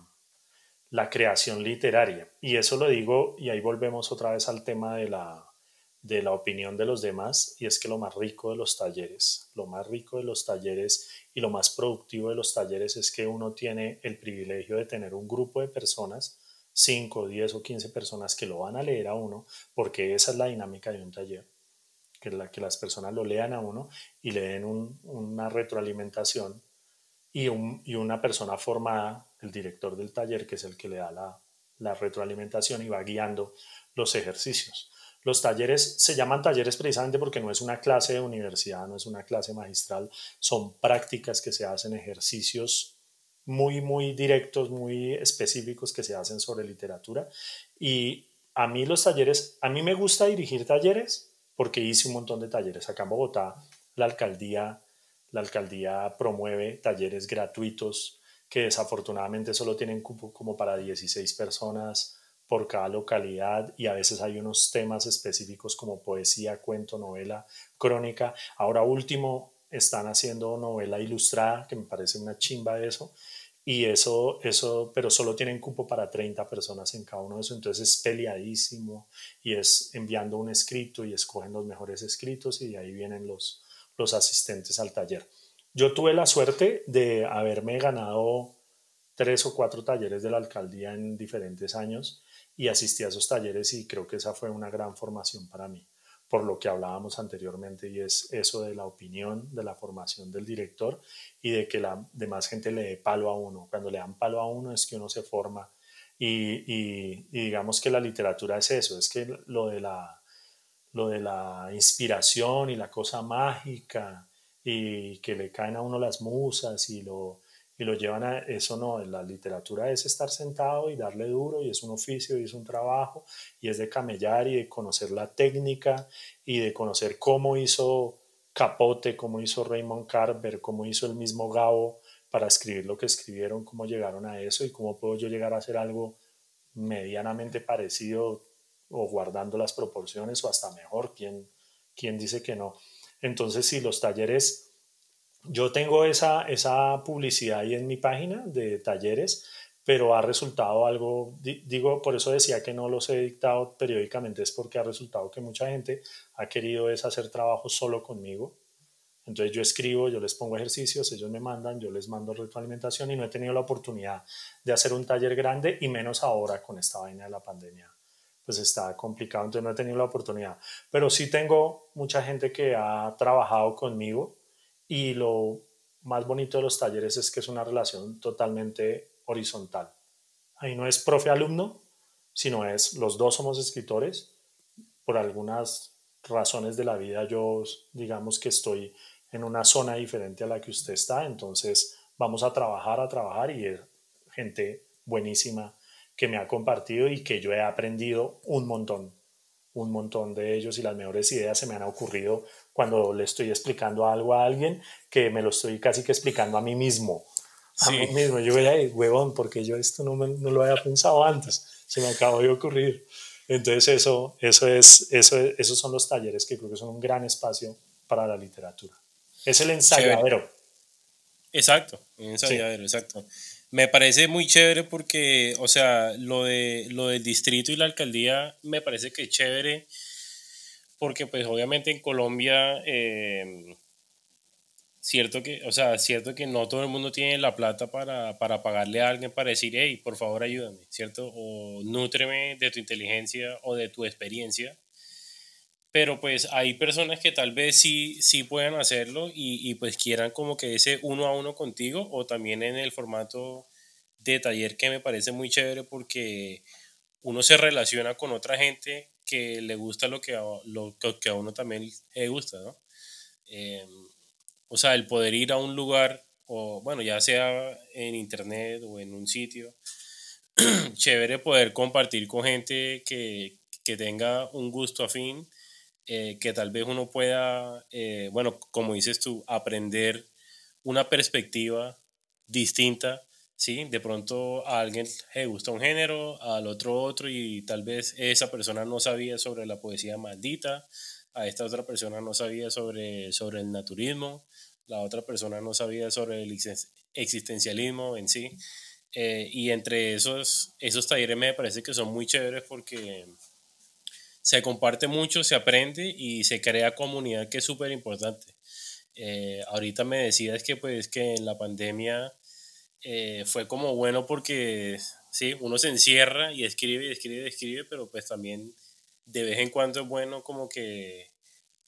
la, creación literaria. Y eso lo digo, y ahí volvemos otra vez al tema de la, de la opinión de los demás, y es que lo más rico de los talleres, lo más rico de los talleres y lo más productivo de los talleres es que uno tiene el privilegio de tener un grupo de personas, 5, 10 o 15 personas que lo van a leer a uno, porque esa es la dinámica de un taller que, la, que las personas lo lean a uno y le den una retroalimentación y, y, una persona formada, el director del taller, que es el que le da la, la retroalimentación y va guiando los ejercicios. Los talleres se llaman talleres precisamente porque no es una clase de universidad, no es una clase magistral, son prácticas que se hacen, ejercicios muy, muy directos, muy específicos que se hacen sobre literatura. Y a mí los talleres, a mí me gusta dirigir talleres porque hice un montón de talleres acá en Bogotá. La alcaldía, la alcaldía promueve talleres gratuitos que desafortunadamente solo tienen como para 16 personas por cada localidad y a veces hay unos temas específicos como poesía, cuento, novela, crónica. Ahora último están haciendo novela ilustrada, que me parece una chimba de eso, y eso, eso, pero solo tienen cupo para 30 personas en cada uno de esos, entonces es peleadísimo y es enviando un escrito y escogen los mejores escritos y de ahí vienen los, los asistentes al taller. Yo tuve la suerte de haberme ganado tres o cuatro talleres de la alcaldía en diferentes años y asistí a esos talleres y creo que esa fue una gran formación para mí por lo que hablábamos anteriormente y es eso de la opinión, de la formación del director y de que la demás gente le dé palo a uno. Cuando le dan palo a uno es que uno se forma y, digamos que la literatura es eso, es que lo de, la, lo de la inspiración y la cosa mágica y que le caen a uno las musas y lo, y lo llevan a eso no, la literatura es estar sentado y darle duro y es un oficio y es un trabajo y es de camellar y de conocer la técnica y de conocer cómo hizo Capote, cómo hizo Raymond Carver, cómo hizo el mismo Gabo para escribir lo que escribieron, cómo llegaron a eso y cómo puedo yo llegar a hacer algo medianamente parecido o guardando las proporciones o hasta mejor, ¿quién, quién dice que no? Entonces, si los talleres yo tengo esa, esa publicidad ahí en mi página de talleres, pero ha resultado algo, digo, por eso decía que no los he dictado periódicamente, es porque ha resultado que mucha gente ha querido es hacer trabajo solo conmigo. Entonces yo escribo, yo les pongo ejercicios, ellos me mandan, yo les mando retroalimentación y no he tenido la oportunidad de hacer un taller grande y menos ahora con esta vaina de la pandemia pues está complicado, entonces no he tenido la oportunidad. Pero sí tengo mucha gente que ha trabajado conmigo y lo más bonito de los talleres es que es una relación totalmente horizontal. Ahí no es profe-alumno, sino es los dos somos escritores. Por algunas razones de la vida yo digamos que estoy en una zona diferente a la que usted está, entonces vamos a trabajar, a trabajar y es gente buenísima que me ha compartido y que yo he aprendido un montón, un montón de ellos y las mejores ideas se me han ocurrido cuando le estoy explicando algo a alguien que me lo estoy casi que explicando a mí mismo. A mí mismo. Yo voy a huevón, porque yo esto no, no lo había pensado antes, se me acabó de ocurrir. Entonces eso, eso es, eso, esos son los talleres que creo que son un gran espacio para la literatura. Es el ensayadero. Exacto, ensayadero, exacto. Me parece muy chévere porque, o sea, lo, de, lo del distrito y la alcaldía me parece que es chévere porque pues obviamente en Colombia, eh, cierto que, o sea, cierto que no todo el mundo tiene la plata para, para pagarle a alguien para decir, hey, por favor ayúdame, ¿cierto? O nútreme de tu inteligencia o de tu experiencia pero pues hay personas que tal vez sí, sí puedan hacerlo y, y, pues quieran como que ese uno a uno contigo o también en el formato de taller que me parece muy chévere porque uno se relaciona con otra gente que le gusta lo que a, lo que a uno también le gusta, ¿no? Em, o sea, el poder ir a un lugar o bueno, ya sea en internet o en un sitio, chévere poder compartir con gente que, que tenga un gusto afín eh, que tal vez uno pueda, eh, bueno, como dices tú, aprender una perspectiva distinta, ¿sí? De pronto a alguien le gusta un género, al otro otro, y tal vez esa persona no sabía sobre la poesía maldita, a esta otra persona no sabía sobre, sobre el naturismo, la otra persona no sabía sobre el existencialismo en sí. Eh, y entre esos, esos talleres me parece que son muy chéveres porque se comparte mucho, se aprende y se crea comunidad que es súper importante. Eh, ahorita me decías que pues que en la pandemia eh, fue como bueno porque sí, uno se encierra y escribe y escribe y escribe, pero pues también de vez en cuando es bueno como que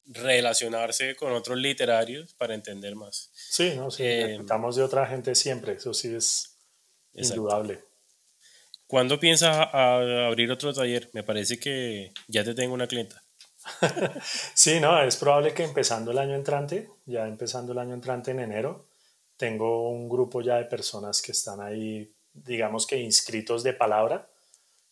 relacionarse con otros literarios para entender más. Sí, no, sí, eh, de otra gente siempre, eso sí es indudable. ¿Cuándo piensas abrir otro taller? Me parece que ya te tengo una clienta. sí, no, es probable que empezando el año entrante, ya empezando el año entrante en enero, tengo un grupo ya de personas que están ahí, digamos que inscritos de palabra.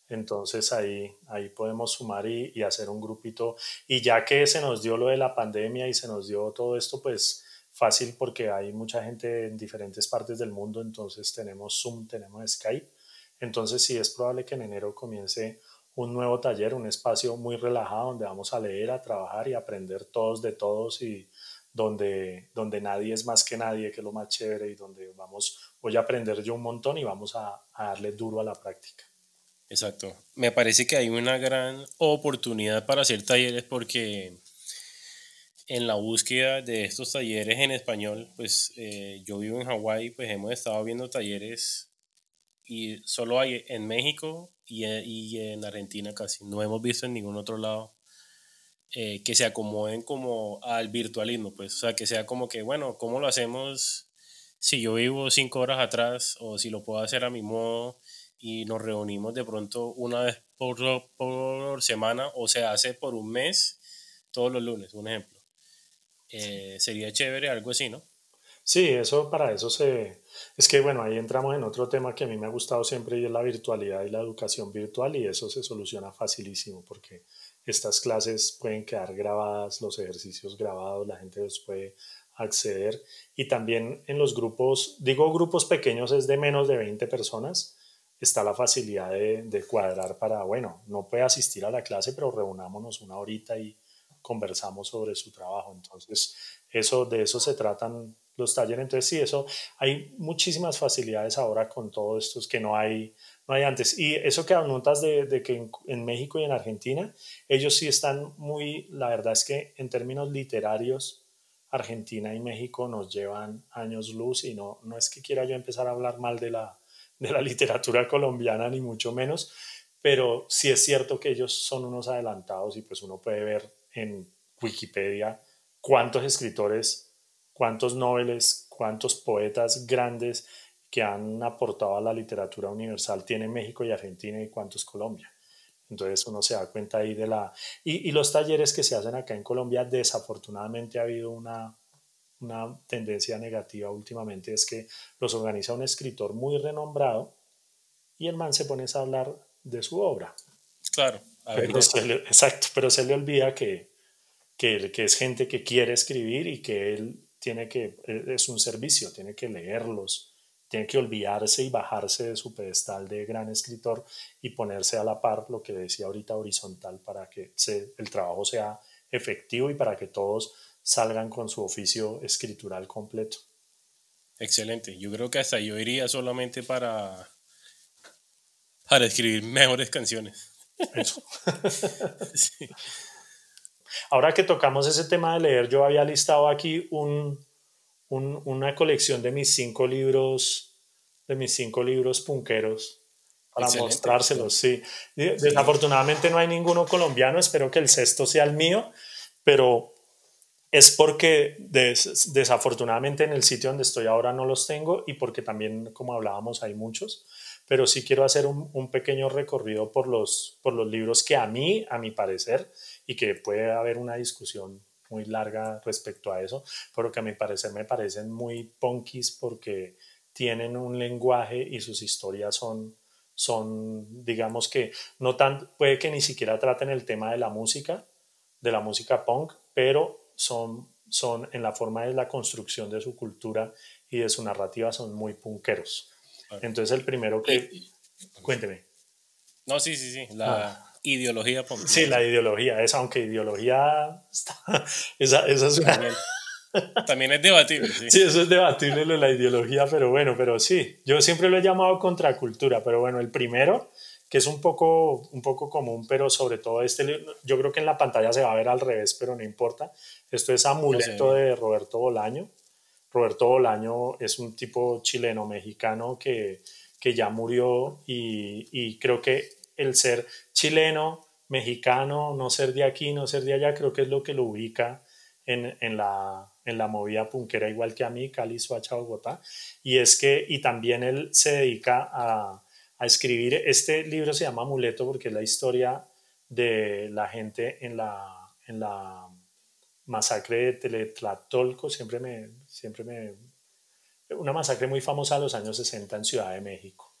Entonces ahí, ahí podemos sumar y, y hacer un grupito. Y ya que se nos dio lo de la pandemia y se nos dio todo esto, pues fácil porque hay mucha gente en diferentes partes del mundo, entonces tenemos Zoom, tenemos Skype entonces sí es probable que en enero comience un nuevo taller, un espacio muy relajado donde vamos a leer, a trabajar y aprender todos de todos y donde, donde nadie es más que nadie, que es lo más chévere y donde vamos, voy a aprender yo un montón y vamos a, darle duro a la práctica. Exacto. Me parece que hay una gran oportunidad para hacer talleres porque en la búsqueda de estos talleres en español, pues eh, yo vivo en Hawái, pues hemos estado viendo talleres y solo hay en México y, y, en Argentina casi. No hemos visto en ningún otro lado eh, que se acomoden como al virtualismo, pues, o sea, que sea como que, bueno, ¿cómo lo hacemos si yo vivo cinco horas atrás o si lo puedo hacer a mi modo y nos reunimos de pronto una vez por, por semana o se hace por un mes todos los lunes, un ejemplo. Eh, sería chévere algo así, ¿no? Sí, eso para eso se... Es que bueno, ahí entramos en otro tema que a mí me ha gustado siempre y es la virtualidad y la educación virtual y eso se soluciona facilísimo porque estas clases pueden quedar grabadas, los ejercicios grabados, la gente los puede acceder y también en los grupos, digo grupos pequeños es de menos de 20 personas, está la facilidad de, de cuadrar para, bueno, no puede asistir a la clase, pero reunámonos una horita y conversamos sobre su trabajo. Entonces, eso, de eso se tratan los talleres. Entonces, sí, eso, hay muchísimas facilidades ahora con todo esto que no hay, no hay antes. Y eso que anotas de, de que en, México y en Argentina, ellos sí están muy, la verdad es que en términos literarios, Argentina y México nos llevan años luz y no, no es que quiera yo empezar a hablar mal de la, de la literatura colombiana, ni mucho menos, pero sí es cierto que ellos son unos adelantados y pues uno puede ver en Wikipedia cuántos escritores, cuántos noveles, cuántos poetas grandes que han aportado a la literatura universal tiene México y Argentina y cuántos Colombia. Entonces uno se da cuenta ahí de la... Y, los talleres que se hacen acá en Colombia, desafortunadamente ha habido una, una tendencia negativa últimamente, es que los organiza un escritor muy renombrado y el man se pone a hablar de su obra. Claro. exacto, pero se le olvida que, que, que, es gente que quiere escribir y que él tiene que, es un servicio, tiene que leerlos, tiene que olvidarse y bajarse de su pedestal de gran escritor y ponerse a la par, lo que decía ahorita, horizontal, para que el trabajo sea efectivo y para que todos salgan con su oficio escritural completo. Excelente. Yo creo que hasta yo iría solamente para, para escribir mejores canciones. Eso. Ahora que tocamos ese tema de leer, yo había listado aquí un, una colección de mis cinco libros, de mis cinco libros punqueros para mostrárselos, sí. Desafortunadamente no hay ninguno colombiano, espero que el sexto sea el mío, pero es porque desafortunadamente en el sitio donde estoy ahora no los tengo y porque también, como hablábamos, hay muchos, pero sí quiero hacer un, un pequeño recorrido por los, por los libros que a mí, a mi parecer, y que puede haber una discusión muy larga respecto a eso, pero que a mi parecer me parecen muy punkis porque tienen un lenguaje y sus historias son, son digamos que, no tan, puede que ni siquiera traten el tema de la música, de la música punk, pero son, son en la forma de la construcción de su cultura y de su narrativa son muy punkeros. Entonces el primero que... Cuénteme. No, sí, sí, sí. La, ah. Ideología Sí, la ideología, es aunque ideología esa, es una... También, es debatible. Sí. sí, eso es debatible la ideología, pero bueno, pero sí, yo siempre lo he llamado contracultura, pero bueno, el primero, que es un poco, un poco común, pero sobre todo este, yo creo que en la pantalla se va a ver al revés, pero no importa. Esto es Amuleto de Roberto Bolaño. Roberto Bolaño es un tipo chileno-mexicano que, que ya murió y, y creo que el ser chileno, mexicano, no ser de aquí, no ser de allá, creo que es lo que lo ubica en, la, en la movida punkera, igual que a mí, Cali, Suacha, Bogotá. Y es que, y también él se dedica a, a escribir, este libro se llama Amuleto porque es la historia de la gente en la, en la masacre de Teletlatolco, siempre me, siempre me, una masacre muy famosa de los años 60 en Ciudad de México.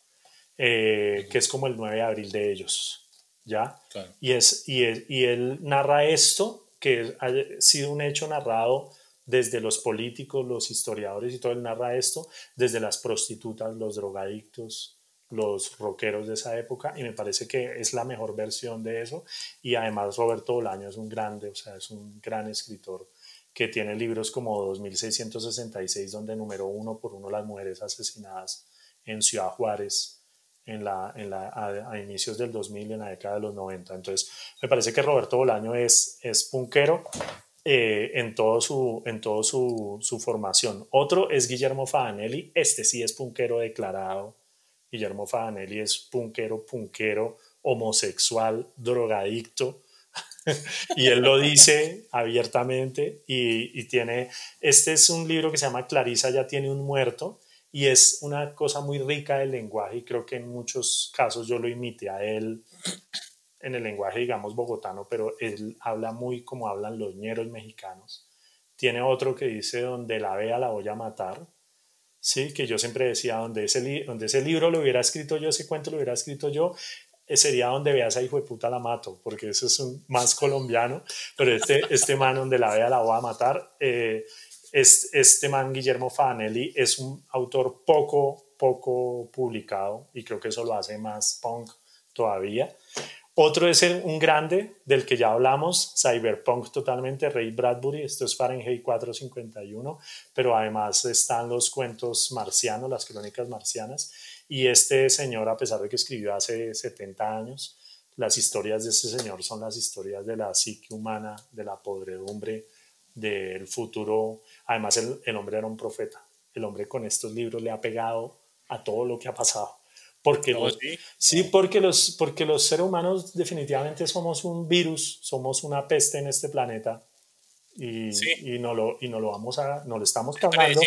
Eh, que es como el 9 de abril de ellos, ¿ya? Y, es, y, y él narra esto, que ha sido un hecho narrado desde los políticos, los historiadores y todo, él narra esto desde las prostitutas, los drogadictos, los rockeros de esa época y me parece que es la mejor versión de eso y además Roberto Bolaño es un grande, o sea, es un gran escritor que tiene libros como 2666 donde número uno por uno las mujeres asesinadas en Ciudad Juárez, en la, en la, a, inicios del 2000 y en la década de los 90. Entonces, me parece que Roberto Bolaño es, es punkero eh, en todo, su, en todo su, su, formación. Otro es Guillermo Fadanelli, este sí es punkero declarado. Guillermo Fadanelli es punkero, punkero, homosexual, drogadicto. y él lo dice abiertamente y tiene, este es un libro que se llama Clarisa ya tiene un muerto, y es una cosa muy rica del lenguaje y creo que en muchos casos yo lo imité a él en el lenguaje, digamos, bogotano, pero él habla muy como hablan los ñeros mexicanos. Tiene otro que dice, donde la vea la voy a matar, ¿sí? Que yo siempre decía, donde ese, donde ese libro lo hubiera escrito yo, ese cuento lo hubiera escrito yo, eh, sería donde veas a hijo de puta la mato, porque eso es un más colombiano, pero este, este man donde la vea la voy a matar, eh, este man, Guillermo Fanelli, es un autor poco, poco publicado y creo que eso lo hace más punk todavía. Otro es un grande del que ya hablamos, Cyberpunk totalmente, Ray Bradbury, esto es Fahrenheit 451, pero además están los cuentos marcianos, las crónicas marcianas, y este señor, a pesar de que escribió hace 70 años, las historias de ese señor son las historias de la psique humana, de la podredumbre, del futuro. Además, el, hombre era un profeta. El hombre con estos libros le ha pegado a todo lo que ha pasado. Porque sí, porque, los, porque los seres humanos definitivamente somos un virus, somos una peste en este planeta y, y, no, lo, y no lo vamos a, no lo estamos cagando.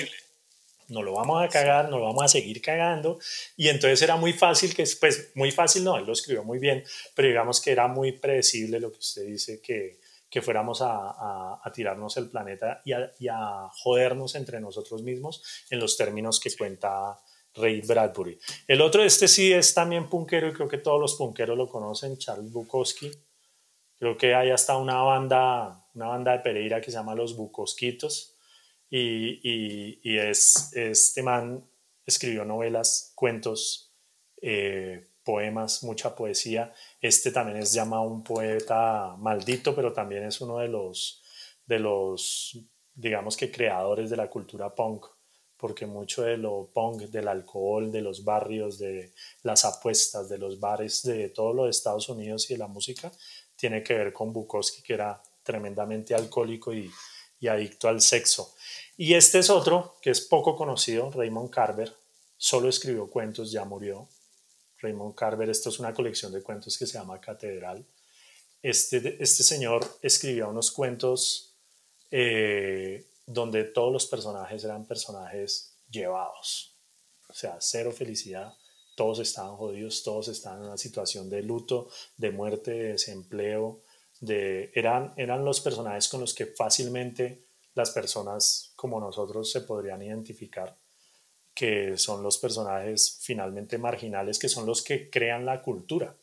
No lo vamos a cagar, no lo vamos a seguir cagando. Y entonces era muy fácil que, pues muy fácil no, él lo escribió muy bien, pero digamos que era muy predecible lo que usted dice, que, que fuéramos a, a, tirarnos el planeta y a, y a, jodernos entre nosotros mismos en los términos que cuenta Ray Bradbury. El otro, este sí es también punkero y creo que todos los punkeros lo conocen, Charles Bukowski. Creo que hay hasta una banda, una banda de Pereira que se llama Los Bukowskitos y, y, y es, este man escribió novelas, cuentos, eh, poemas, mucha poesía. Este también es llamado un poeta maldito, pero también es uno de los, de los, digamos que creadores de la cultura punk, porque mucho de lo punk, del alcohol, de los barrios, de las apuestas, de los bares, de todo lo de Estados Unidos y de la música, tiene que ver con Bukowski, que era tremendamente alcohólico y, y adicto al sexo. Y este es otro que es poco conocido, Raymond Carver, solo escribió cuentos, ya murió, Raymond Carver, esto es una colección de cuentos que se llama Catedral. Este, este señor escribió unos cuentos eh, donde todos los personajes eran personajes llevados, o sea, cero felicidad, todos estaban jodidos, todos estaban en una situación de luto, de muerte, de desempleo, de, eran, eran los personajes con los que fácilmente las personas como nosotros se podrían identificar que son los personajes finalmente marginales, que son los que crean la cultura.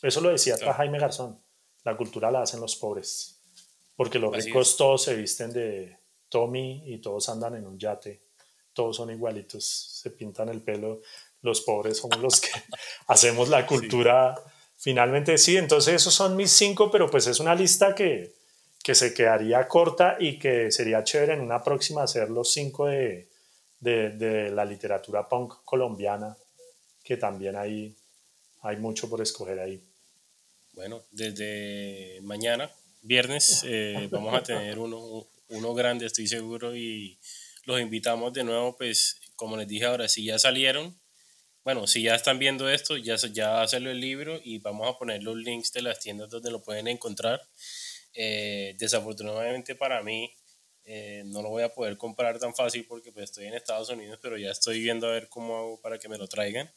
Eso lo decía Jaime Garzón, la cultura la hacen los pobres, porque los ricos todos se visten de Tommy y todos andan en un yate, todos son igualitos, se pintan el pelo, los pobres somos los que hacemos la cultura. Finalmente, sí, entonces esos son mis cinco, pero pues es una lista que, que se quedaría corta y que sería chévere en una próxima hacer los cinco de, de, la literatura punk colombiana, que también hay, hay mucho por escoger ahí. Bueno, desde mañana, viernes, eh, vamos a tener uno, uno grande, estoy seguro, y los invitamos de nuevo, pues, como les dije ahora, si ya salieron, bueno, si ya están viendo esto, ya, ya hacerlo el libro y vamos a poner los links de las tiendas donde lo pueden encontrar. Eh, desafortunadamente para mí, eh, no lo voy a poder comprar tan fácil porque pues, estoy en Estados Unidos, pero ya estoy viendo a ver cómo hago para que me lo traigan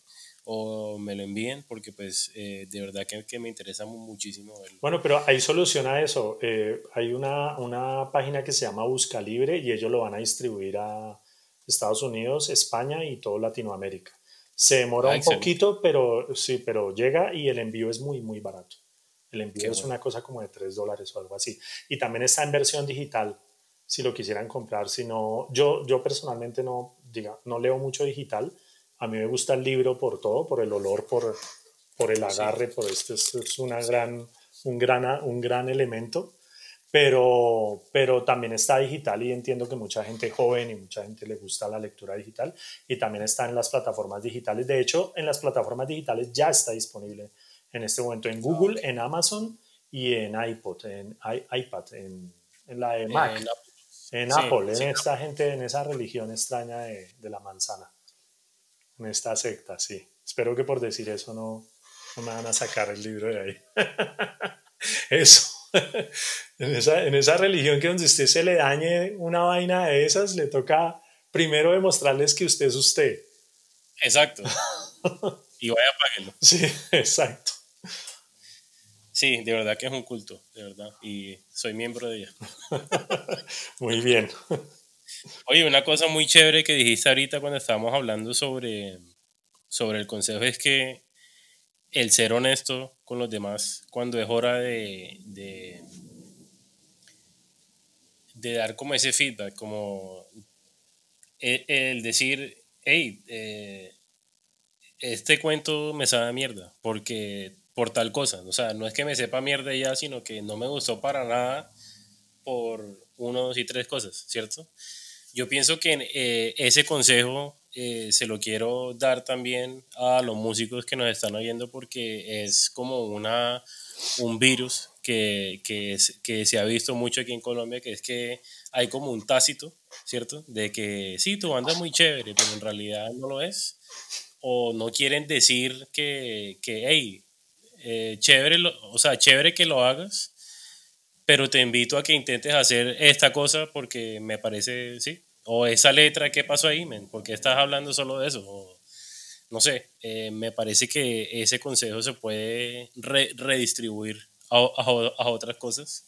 o me lo envíen porque pues eh, de verdad que, que, me interesa muchísimo verlo. Bueno, pero hay solución a eso. Eh, hay una, una página que se llama Busca Libre y ellos lo van a distribuir a Estados Unidos, España y todo Latinoamérica. Se demora ah, un poquito, pero sí, pero llega y el envío es muy, muy barato. El envío es una cosa como de 3 dólares o algo así. Y también está en versión digital si lo quisieran comprar, sino yo, yo personalmente no, diga, no leo mucho digital, a mí me gusta el libro por todo, por el olor, por, por el agarre, por esto es, una gran, un, gran, un gran elemento, pero, pero también está digital y entiendo que mucha gente joven y mucha gente le gusta la lectura digital y también está en las plataformas digitales. De hecho, en las plataformas digitales ya está disponible en este momento en Google, en Amazon y en iPod, en iPad, en, en la de Mac. En Apple, en esta gente, en esa religión extraña de, de, la manzana, en esta secta, sí. Espero que por decir eso no, no me van a sacar el libro de ahí. eso. en, esa, en esa religión que donde usted se le dañe una vaina de esas, le toca primero demostrarles que usted es usted. Exacto. y vaya a pagarlo. Sí, exacto. Sí, de verdad que es un culto, de verdad. Y soy miembro de ella. muy bien. Oye, una cosa muy chévere que dijiste ahorita cuando estábamos hablando sobre, sobre el consejo es que el ser honesto con los demás cuando es hora de, de, dar como ese feedback, como el, el decir, hey, eh, este cuento me sabe a mierda, porque por tal cosa. O sea, no es que me sepa mierda ya, sino que no me gustó para nada por uno, dos y tres cosas, ¿cierto? Yo pienso que eh, ese consejo eh, se lo quiero dar también a los músicos que nos están oyendo porque es como una, un virus que, que, que se ha visto mucho aquí en Colombia, que es que hay como un tácito, ¿cierto? De que sí, tu banda es muy chévere, pero en realidad no lo es o no quieren decir que, que hey, eh, chévere, o sea, chévere que lo hagas, pero te invito a que intentes hacer esta cosa porque me parece, sí, o esa letra, ¿qué pasó ahí, men? ¿Por qué estás hablando solo de eso? no sé, eh, me parece que ese consejo se puede redistribuir a, a, otras cosas,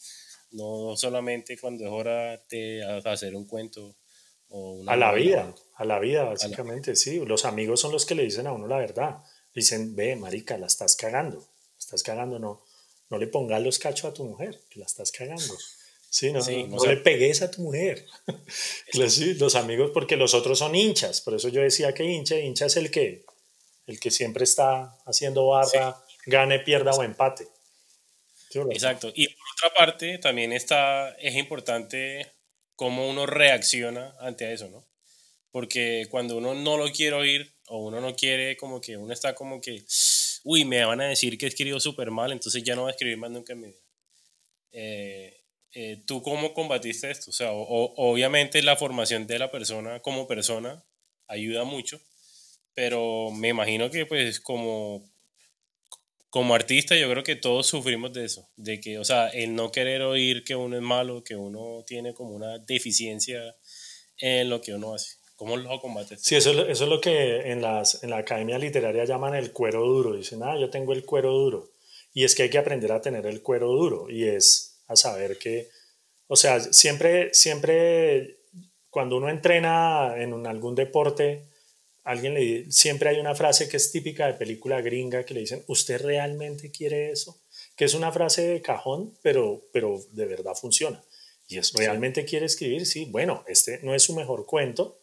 no solamente cuando es hora de hacer un cuento. O a la vida, a la vida, básicamente, sí. Los amigos son los que le dicen a uno la verdad. Dicen, ve, marica, la estás cagando estás cagando, no, no le pongas los cachos a tu mujer, que la estás cagando. Sí, no, no, le pegues a tu mujer. los, los, amigos, porque los otros son hinchas, por eso yo decía que hincha, hincha es el que, el que siempre está haciendo barra, gane, pierda o empate. Exacto. Y por otra parte, también está, es importante cómo uno reacciona ante eso, ¿no? Porque cuando uno no lo quiere oír o uno no quiere, como que uno está como que, uy, me van a decir que escribo súper mal, entonces ya no voy a escribir más nunca en mi vida. Eh, eh, ¿Tú cómo combatiste esto? O sea, obviamente la formación de la persona como persona ayuda mucho, pero me imagino que pues como, como artista yo creo que todos sufrimos de eso, de que, o sea, el no querer oír que uno es malo, que uno tiene como una deficiencia en lo que uno hace. ¿Cómo lo combates? Sí, eso, eso es lo que en, las, en la academia literaria llaman el cuero duro. Dicen, ah, yo tengo el cuero duro. Y es que hay que aprender a tener el cuero duro y es a saber que, o sea, siempre, siempre cuando uno entrena en algún deporte, alguien le siempre hay una frase que es típica de película gringa que le dicen, ¿usted realmente quiere eso? Que es una frase de cajón, pero, pero de verdad funciona. Y es, ¿realmente quiere escribir? Sí, bueno, este no es su mejor cuento,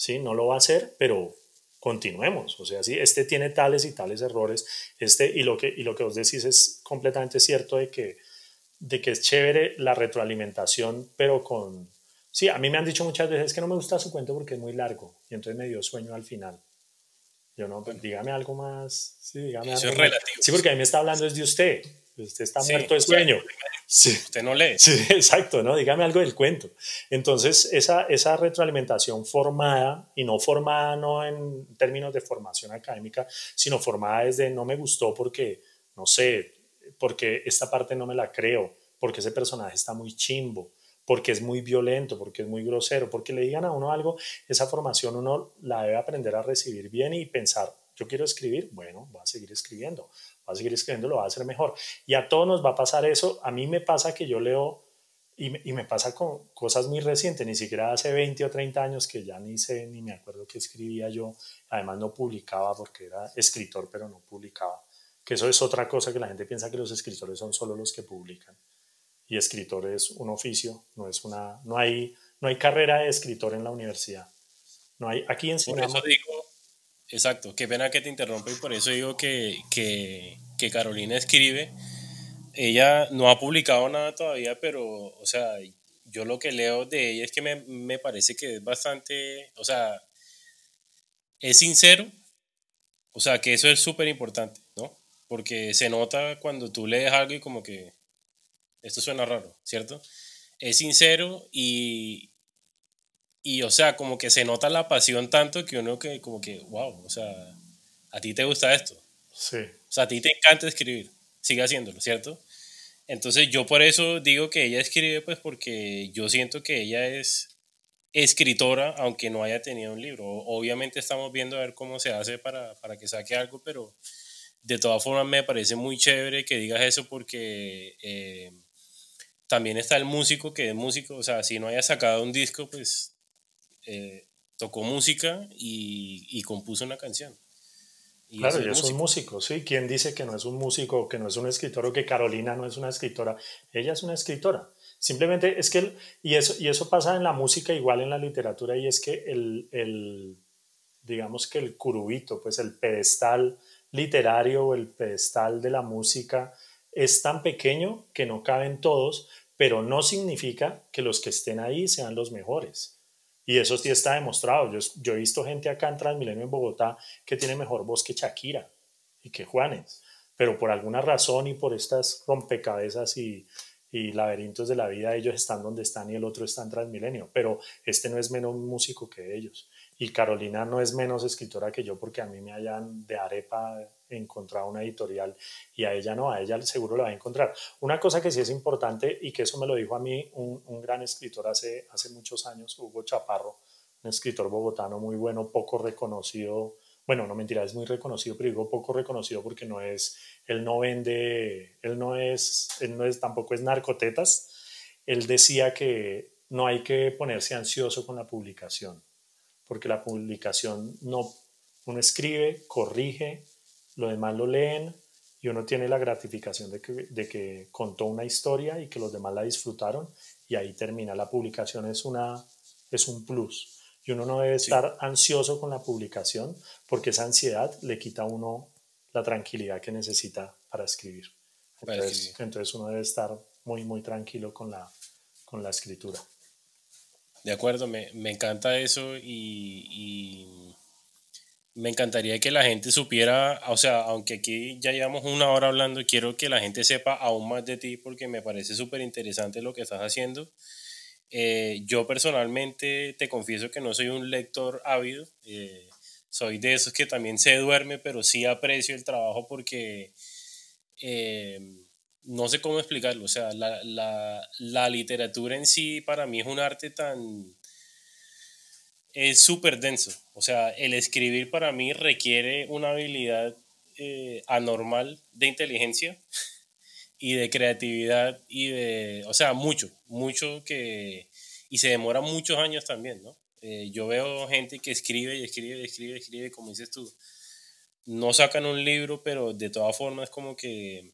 ¿sí? No lo va a hacer, pero continuemos. O sea, sí, este tiene tales y tales errores, este, y, lo que, y lo que os decís es completamente cierto de que, de que es chévere la retroalimentación, pero con... Sí, a mí me han dicho muchas veces que no me gusta su cuento porque es muy largo, y entonces me dio sueño al final. Yo no, pues, dígame algo más. Sí, dígame Eso algo es relativo. Sí, porque a mí me está hablando es de usted. Usted está muerto de sueño. Sí. Usted no lee. Sí, exacto, ¿no? Dígame algo del cuento. Entonces, esa, esa retroalimentación formada, y no formada no en términos de formación académica, sino formada desde no me gustó porque, no sé, porque esta parte no me la creo, porque ese personaje está muy chimbo, porque es muy violento, porque es muy grosero, porque le digan a uno algo, esa formación uno la debe aprender a recibir bien y pensar, yo quiero escribir, bueno, voy a seguir escribiendo va a seguir escribiendo, lo va a hacer mejor. Y a todos nos va a pasar eso. A mí me pasa que yo leo y me, y me pasa con cosas muy recientes, ni siquiera hace 20 o 30 años que ya ni sé, ni me acuerdo qué escribía yo. Además no publicaba porque era escritor, pero no publicaba. Que eso es otra cosa que la gente piensa que los escritores son solo los que publican. Y escritor es un oficio, no es una, no hay, no hay carrera de escritor en la universidad. No hay, aquí enseñamos. Por eso digo, Exacto, qué pena que te interrumpa y por eso digo que, Carolina escribe. Ella no ha publicado nada todavía, pero, o sea, yo lo que leo de ella es que me, parece que es bastante, o sea, es sincero, o sea, que eso es súper importante, ¿no? Porque se nota cuando tú lees algo y como que esto suena raro, ¿cierto? Es sincero y, y, o sea, como que se nota la pasión tanto que uno que, como que, wow, o sea, a ti te gusta esto. Sí. O sea, a ti te encanta escribir. Sigue haciéndolo, ¿cierto? Entonces yo por eso digo que ella escribe, pues porque yo siento que ella es escritora, aunque no haya tenido un libro. Obviamente estamos viendo a ver cómo se hace para, para que saque algo, pero de todas formas me parece muy chévere que digas eso porque eh, también está el músico que es músico, o sea, si no haya sacado un disco, pues eh, tocó música y, compuso una canción. claro, yo soy músico, sí. ¿Quién dice que no es un músico, que no es un escritor o que Carolina no es una escritora? Ella es una escritora. Simplemente es que, y, eso, y eso pasa en la música igual en la literatura, y es que el, digamos que el curubito, pues el pedestal literario o el pedestal de la música es tan pequeño que no caben todos, pero no significa que los que estén ahí sean los mejores. Y eso sí está demostrado. Yo, yo he visto gente acá en Transmilenio en Bogotá que tiene mejor voz que Shakira y que Juanes, pero por alguna razón y por estas rompecabezas y, y laberintos de la vida, ellos están donde están y el otro está en Transmilenio, pero este no es menos músico que ellos. Y Carolina no es menos escritora que yo porque a mí me hayan de arepa encontrado una editorial y a ella no, a ella seguro la va a encontrar. Una cosa que sí es importante y que eso me lo dijo a mí un, un gran escritor hace, hace muchos años, Hugo Chaparro, un escritor bogotano muy bueno, poco reconocido bueno, no mentira, es muy reconocido, pero digo poco reconocido porque no es, él no vende, él no es, él no es, tampoco es narcotetas. Él decía que no hay que ponerse ansioso con la publicación, porque la publicación no, uno escribe, corrige, lo demás lo leen y uno tiene la gratificación de que, de que contó una historia y que los demás la disfrutaron y ahí termina. La publicación es, una, es un plus y uno no debe estar ansioso con la publicación porque esa ansiedad le quita a uno la tranquilidad que necesita para escribir. Entonces, uno debe estar muy, muy tranquilo con la, con la escritura. De acuerdo, me, me encanta eso y, y, me encantaría que la gente supiera, o sea, aunque aquí ya llevamos una hora hablando, quiero que la gente sepa aún más de ti porque me parece súper interesante lo que estás haciendo. Eh, yo personalmente te confieso que no soy un lector ávido, eh, soy de esos que también se duerme, pero sí aprecio el trabajo porque eh, no sé cómo explicarlo, o sea, la, la, la, literatura en sí para mí es un arte tan... es súper denso, o sea, el escribir para mí requiere una habilidad anormal de inteligencia y de creatividad y de, o sea, mucho, mucho que, y se demora muchos años también, ¿no? Eh, yo veo gente que escribe y escribe y escribe y escribe, como dices tú, no sacan un libro, pero de todas formas es como que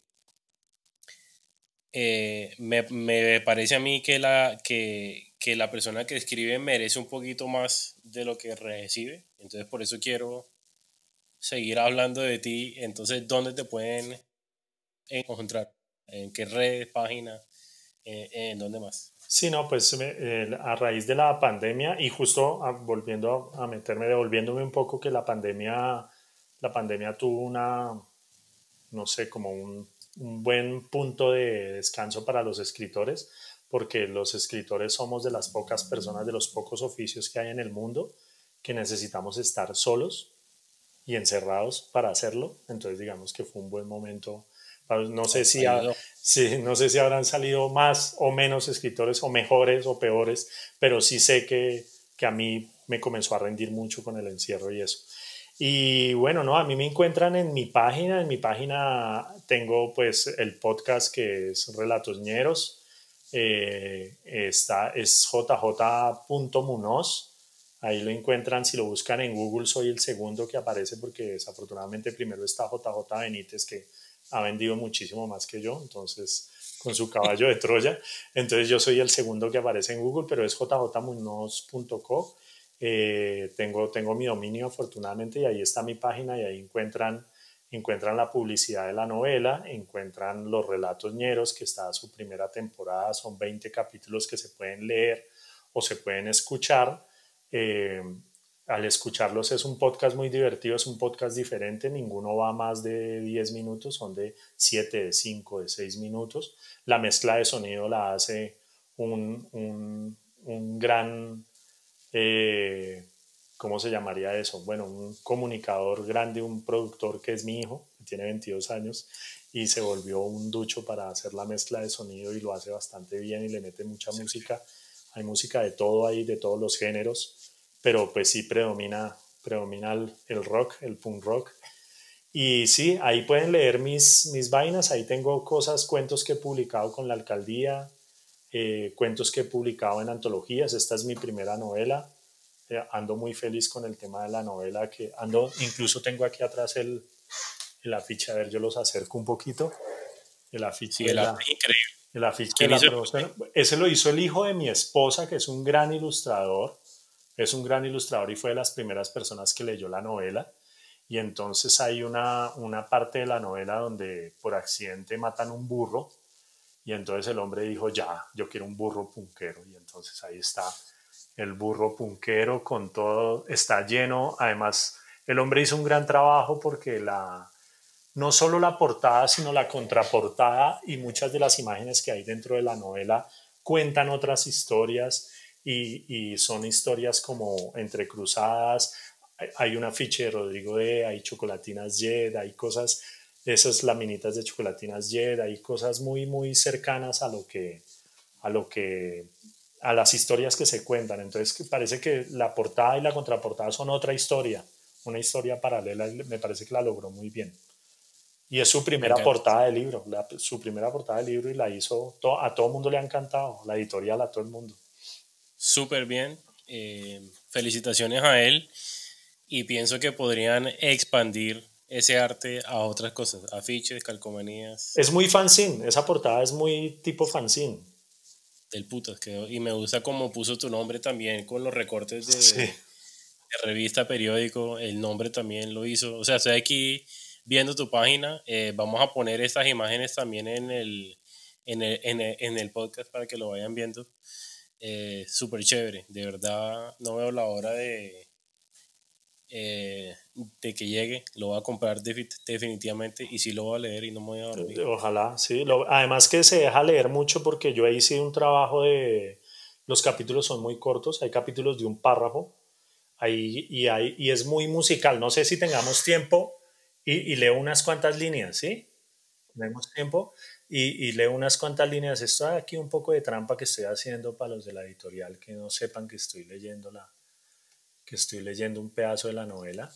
eh, me, me, parece a mí que la, que, que la persona que escribe merece un poquito más de lo que recibe, entonces por eso quiero seguir hablando de ti, entonces, ¿dónde te pueden encontrar? ¿En qué redes, páginas? Eh, ¿En dónde más? Sí, no, pues a raíz de la pandemia y justo volviendo a, meterme, devolviéndome un poco que la pandemia, la pandemia tuvo una, no sé, como un, un buen punto de descanso para los escritores, porque los escritores somos de las pocas personas, de los pocos oficios que hay en el mundo que necesitamos estar solos y encerrados para hacerlo. Entonces digamos que fue un buen momento no sé si, no sé si habrán salido más o menos escritores o mejores o peores, pero sí sé que, que a mí me comenzó a rendir mucho con el encierro y eso. Y bueno, no, a mí me encuentran en mi página, en mi página tengo pues el podcast que es Relatos Ñeros, eh, está, es jj.munoz, ahí lo encuentran, si lo buscan en Google soy el segundo que aparece porque desafortunadamente primero está JJ Benítez que ha vendido muchísimo más que yo, entonces con su caballo de Troya. Entonces yo soy el segundo que aparece en Google, pero es jjmunoz.co. Eh, tengo, tengo mi dominio afortunadamente y ahí está mi página y ahí encuentran, encuentran la publicidad de la novela, encuentran los relatos ñeros que está su primera temporada, son 20 capítulos que se pueden leer o se pueden escuchar. Eh, al escucharlos es un podcast muy divertido, es un podcast diferente, ninguno va más de 10 minutos, son de 7, de 5, de 6 minutos. La mezcla de sonido la hace un, un, un gran, eh, ¿cómo se llamaría eso? Bueno, un comunicador grande, un productor que es mi hijo, que tiene 22 años y se volvió un ducho para hacer la mezcla de sonido y lo hace bastante bien y le mete mucha música. Hay música de todo ahí, de todos los géneros pero pues sí predomina, predomina el, rock, el punk rock. Y sí, ahí pueden leer mis, mis vainas, ahí tengo cosas, cuentos que he publicado con la alcaldía, eh, cuentos que he publicado en antologías, esta es mi primera novela, eh, ando muy feliz con el tema de la novela, que ando, incluso tengo aquí atrás el, el afiche, a ver, yo los acerco un poquito, el afiche. Sí, el afiche increíble. El afiche la Ese lo hizo el hijo de mi esposa, que es un gran ilustrador. Es un gran ilustrador y fue de las primeras personas que leyó la novela. Y entonces hay una, una parte de la novela donde por accidente matan un burro y entonces el hombre dijo, ya, yo quiero un burro punquero. Y entonces ahí está el burro punquero con todo, está lleno. Además, el hombre hizo un gran trabajo porque la, no solo la portada, sino la contraportada y muchas de las imágenes que hay dentro de la novela cuentan otras historias y, son historias como entrecruzadas. Hay una afiche de Rodrigo E, hay chocolatinas Jed, hay cosas, esas laminitas de chocolatinas Jed, hay cosas muy, muy cercanas a lo que, a lo que, a las historias que se cuentan. Entonces parece que la portada y la contraportada son otra historia, una historia paralela, me parece que la logró muy bien. Y es su primera portada de libro, su primera portada de libro y la hizo, a todo el mundo le ha encantado, la editorial a todo el mundo. Súper bien, eh, felicitaciones a él y pienso que podrían expandir ese arte a otras cosas, afiches, calcomanías. Es muy fanzine, esa portada es muy tipo fanzine. Del puto, y me gusta cómo puso tu nombre también con los recortes de, de revista, periódico, el nombre también lo hizo, o sea, estoy aquí viendo tu página. Eh, vamos a poner estas imágenes también en el, en el, en el, podcast para que lo vayan viendo. Eh, Súper chévere, de verdad no veo la hora de, eh, de que llegue. Lo voy a comprar definitivamente y sí lo voy a leer y no me voy a dormir. Ojalá, sí. además que se deja leer mucho porque yo hice un trabajo de... Los capítulos son muy cortos, hay capítulos de un párrafo ahí, y, hay, y es muy musical. No sé si tengamos tiempo y, leo unas cuantas líneas, ¿sí? Tenemos tiempo y, leo unas cuantas líneas. Esto aquí un poco de trampa que estoy haciendo para los de la editorial que no sepan que estoy leyendo la, que estoy leyendo un pedazo de la novela,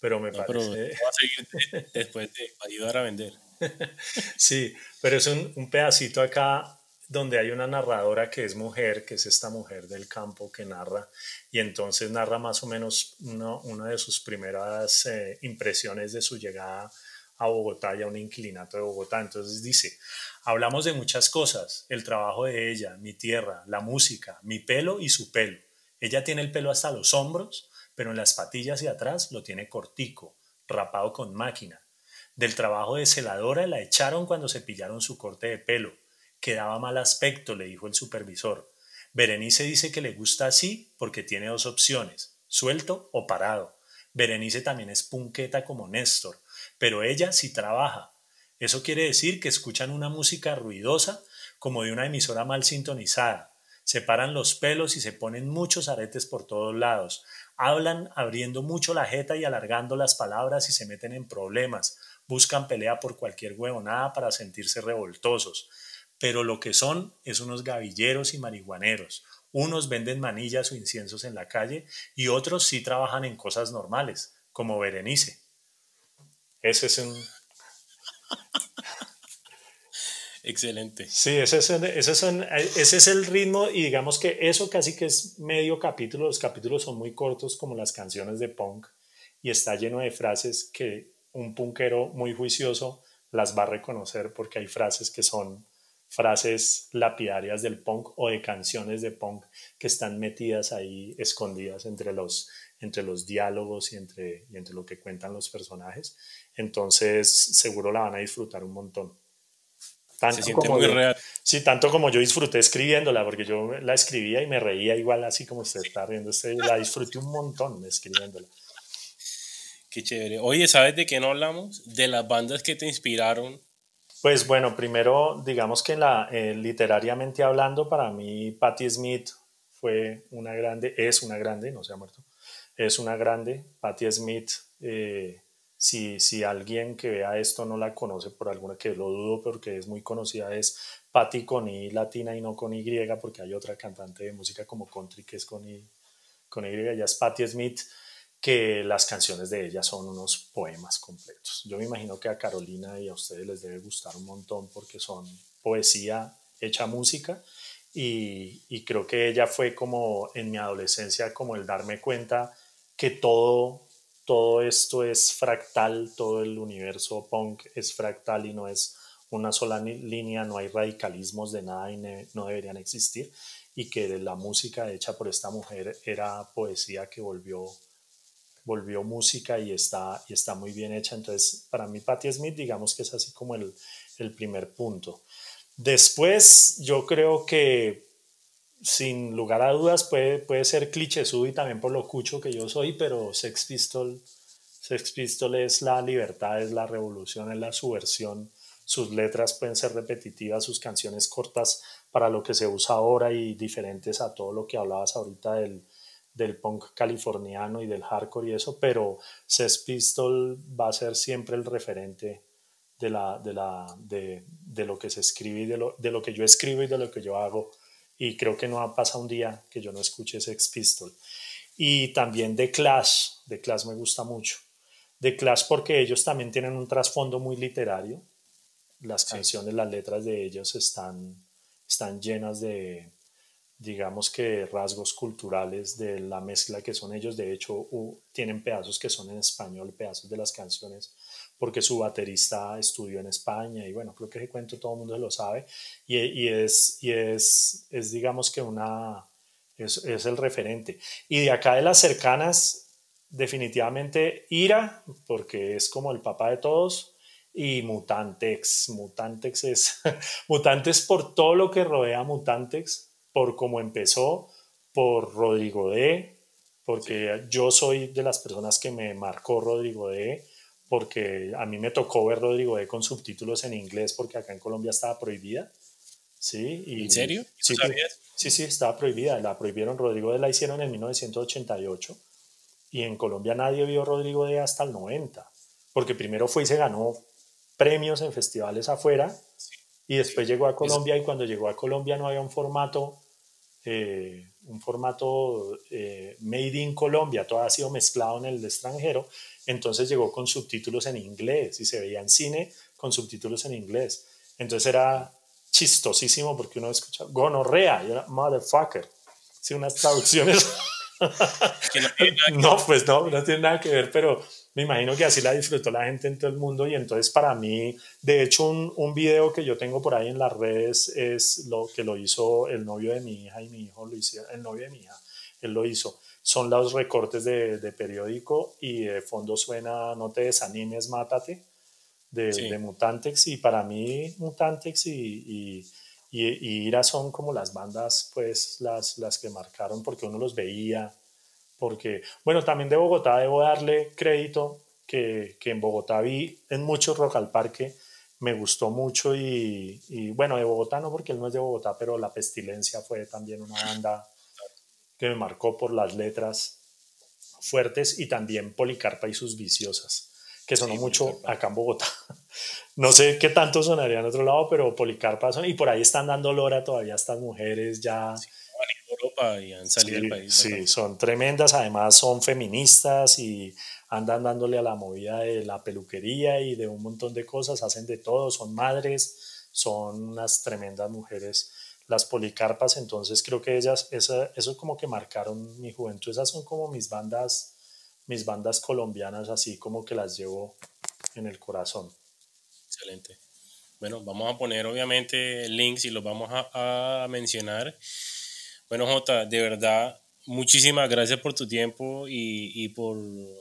pero me parece... a seguir después de ayudar a vender. sí, pero es un, un pedacito acá donde hay una narradora que es mujer, que es esta mujer del campo que narra, y entonces narra más o menos una de sus primeras eh, impresiones de su llegada a Bogotá y a un inclinato de Bogotá. Entonces dice, hablamos de muchas cosas, el trabajo de ella, mi tierra, la música, mi pelo y su pelo. Ella tiene el pelo hasta los hombros, pero en las patillas y atrás lo tiene cortico, rapado con máquina. Del trabajo de celadora la echaron cuando se pillaron su corte de pelo que daba mal aspecto, le dijo el supervisor. Berenice dice que le gusta así porque tiene dos opciones, suelto o parado. Berenice también es punqueta como Néstor, pero ella sí trabaja. Eso quiere decir que escuchan una música ruidosa como de una emisora mal sintonizada. Se paran los pelos y se ponen muchos aretes por todos lados. Hablan abriendo mucho la jeta y alargando las palabras y se meten en problemas. Buscan pelea por cualquier huevonada para sentirse revoltosos pero lo que son es unos gavilleros y marihuaneros. Unos venden manillas o inciensos en la calle y otros sí trabajan en cosas normales, como Berenice. Ese es un... Excelente. Sí, ese es, ese, es ese es el ritmo y digamos que eso casi que es medio capítulo. Los capítulos son muy cortos como las canciones de punk y está lleno de frases que un punkero muy juicioso las va a reconocer porque hay frases que son frases lapidarias del punk o de canciones de punk que están metidas ahí escondidas entre los, entre los diálogos y entre, y entre lo que cuentan los personajes. Entonces seguro la van a disfrutar un montón. Tanto Se como muy real. Sí, tanto como yo disfruté escribiéndola, porque yo la escribía y me reía igual así como usted está riendo. Usted la disfruté un montón escribiéndola. Qué chévere. Oye, ¿sabes de qué no hablamos? De las bandas que te inspiraron pues bueno, primero, digamos que la, eh, literariamente hablando, para mí Patti Smith fue una grande, es una grande, no se ha muerto, es una grande. Patti Smith, eh, si, si, alguien que vea esto no la conoce por alguna, que lo dudo porque es muy conocida, es Patti con I latina y no con Y, porque hay otra cantante de música como country que es con I, con y, ella es Patti Smith que las canciones de ella son unos poemas completos. Yo me imagino que a Carolina y a ustedes les debe gustar un montón porque son poesía hecha música y, creo que ella fue como en mi adolescencia como el darme cuenta que todo, todo esto es fractal, todo el universo punk es fractal y no es una sola línea, no hay radicalismos de nada y no deberían existir y que la música hecha por esta mujer era poesía que volvió volvió música y está, y está muy bien hecha. Entonces, para mí, Patti Smith, digamos que es así como el, el primer punto. Después, yo creo que sin lugar a dudas puede, puede ser clichésudo y también por lo cucho que yo soy, pero Sex Pistol, Sex Pistols es la libertad, es la revolución, es la subversión. Sus letras pueden ser repetitivas, sus canciones cortas para lo que se usa ahora y diferentes a todo lo que hablabas ahorita del, del punk californiano y del hardcore y eso, pero Sex Pistol va a ser siempre el referente de, la, de, la, de, de lo que se escribe y de lo, de lo, que yo escribo y de lo que yo hago. Y creo que no ha pasado un día que yo no escuche Sex Pistol. Y también The Clash, The Clash me gusta mucho. The Clash porque ellos también tienen un trasfondo muy literario. Las canciones, las letras de ellos están, están llenas de, digamos que rasgos culturales de la mezcla que son ellos. De hecho, tienen pedazos que son en español, pedazos de las canciones, porque su baterista estudió en España y bueno, creo que ese cuento todo el mundo lo sabe. Y, y, es, y es, es, digamos que una, es, es, el referente. Y de acá de las cercanas, definitivamente Ira, porque es como el papá de todos. Y Mutantex, Mutantex es Mutantex por todo lo que rodea a Mutantex, por cómo empezó, por Rodrigo D, porque yo soy de las personas que me marcó Rodrigo D, porque a mí me tocó ver Rodrigo D con subtítulos en inglés, porque acá en Colombia estaba prohibida. ¿Sí? Y, ¿En serio? Sí, sí, sí, estaba prohibida. La prohibieron. Rodrigo D la hicieron en 1988 y en Colombia nadie vio Rodrigo D hasta el 90, porque primero fue y se ganó premios en festivales afuera y después llegó a Colombia y cuando llegó a Colombia no había un formato eh, un formato eh, made in Colombia, todo ha sido mezclado en el extranjero, entonces llegó con subtítulos en inglés y se veía en cine con subtítulos en inglés. Entonces era chistosísimo porque uno escucha gonorrea y era motherfucker. Sí, unas traducciones. no, pues no, no tiene nada que ver, pero me imagino que así la disfrutó la gente en todo el mundo y entonces para mí, de hecho, un, un, video que yo tengo por ahí en las redes es lo que lo hizo el novio de mi hija y mi hijo lo hicieron, el novio de mi hija, él lo hizo. Son los recortes de, de periódico y de fondo suena No te desanimes, mátate, de, de Mutantex y para mí Mutantex y, y, y, Ira son como las bandas, pues las, las que marcaron porque uno los veía porque, bueno, también de Bogotá debo darle crédito que, que en Bogotá vi en muchos Rock al Parque, me gustó mucho y, y, bueno, de Bogotá no porque él no es de Bogotá, pero La Pestilencia fue también una banda que me marcó por las letras fuertes y también Policarpa y sus viciosas, que sonó mucho acá en Bogotá. No sé qué tanto sonaría en otro lado, pero Policarpa son, y por ahí están dando lora todavía estas mujeres ya Europa y han salido del país. Sí, son tremendas, además son feministas y andan dándole a la movida de la peluquería y de un montón de cosas, hacen de todo, son madres, son unas tremendas mujeres las policarpas, entonces creo que ellas, esa, eso como que marcaron mi juventud, esas son como mis bandas, mis bandas colombianas, así como que las llevo en el corazón. Excelente. Bueno, vamos a poner obviamente links y los vamos a, a mencionar. Bueno, Jota, de verdad, muchísimas gracias por tu tiempo y, y por,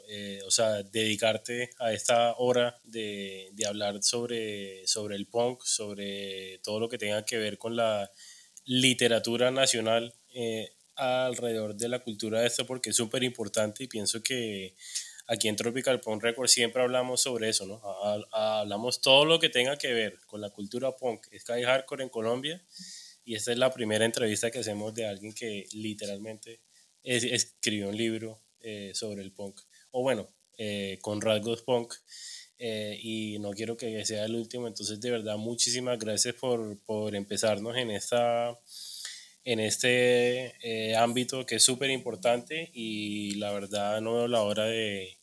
eh, o sea, dedicarte a esta hora de, de, hablar sobre, sobre el punk, sobre todo lo que tenga que ver con la literatura nacional eh, alrededor de la cultura de esto, porque es súper importante y pienso que aquí en Tropical Punk Record siempre hablamos sobre eso, ¿no? hablamos todo lo que tenga que ver con la cultura punk, Sky Hardcore en Colombia y esta es la primera entrevista que hacemos de alguien que literalmente escribió un libro eh, sobre el punk, o bueno, eh, con rasgos punk, eh, y no quiero que sea el último, entonces de verdad muchísimas gracias por, por empezarnos en, esta, en este ámbito que es súper importante y la verdad no veo la hora de,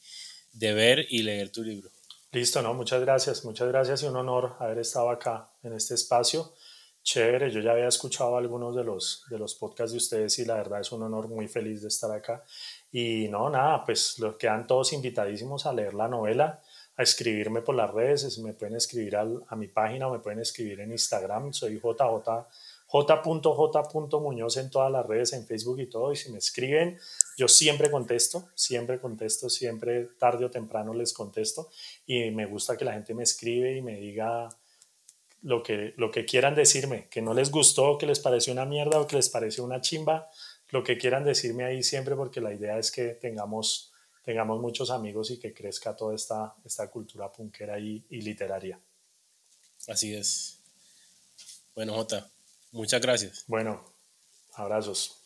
de ver y leer tu libro. Listo, ¿no? Muchas gracias, muchas gracias y un honor haber estado acá en este espacio chévere. Yo ya había escuchado algunos de los, de los podcasts de ustedes y la verdad es un honor muy feliz de estar acá. Y no, nada, pues los quedan todos invitadísimos a leer la novela, a escribirme por las redes, me pueden escribir al, a mi página o me pueden escribir en Instagram, soy JJ, j.j.muñoz en todas las redes, en Facebook y todo, y si me escriben, yo siempre contesto, siempre contesto, siempre tarde o temprano les contesto, y me gusta que la gente me escribe y me diga lo que, lo que quieran decirme, que no les gustó, que les pareció una mierda o que les pareció una chimba, lo que quieran decirme ahí siempre, porque la idea es que tengamos, tengamos muchos amigos y que crezca toda esta, esta cultura punkera y, y literaria. Así es. Bueno, Jota, muchas gracias. Bueno, abrazos.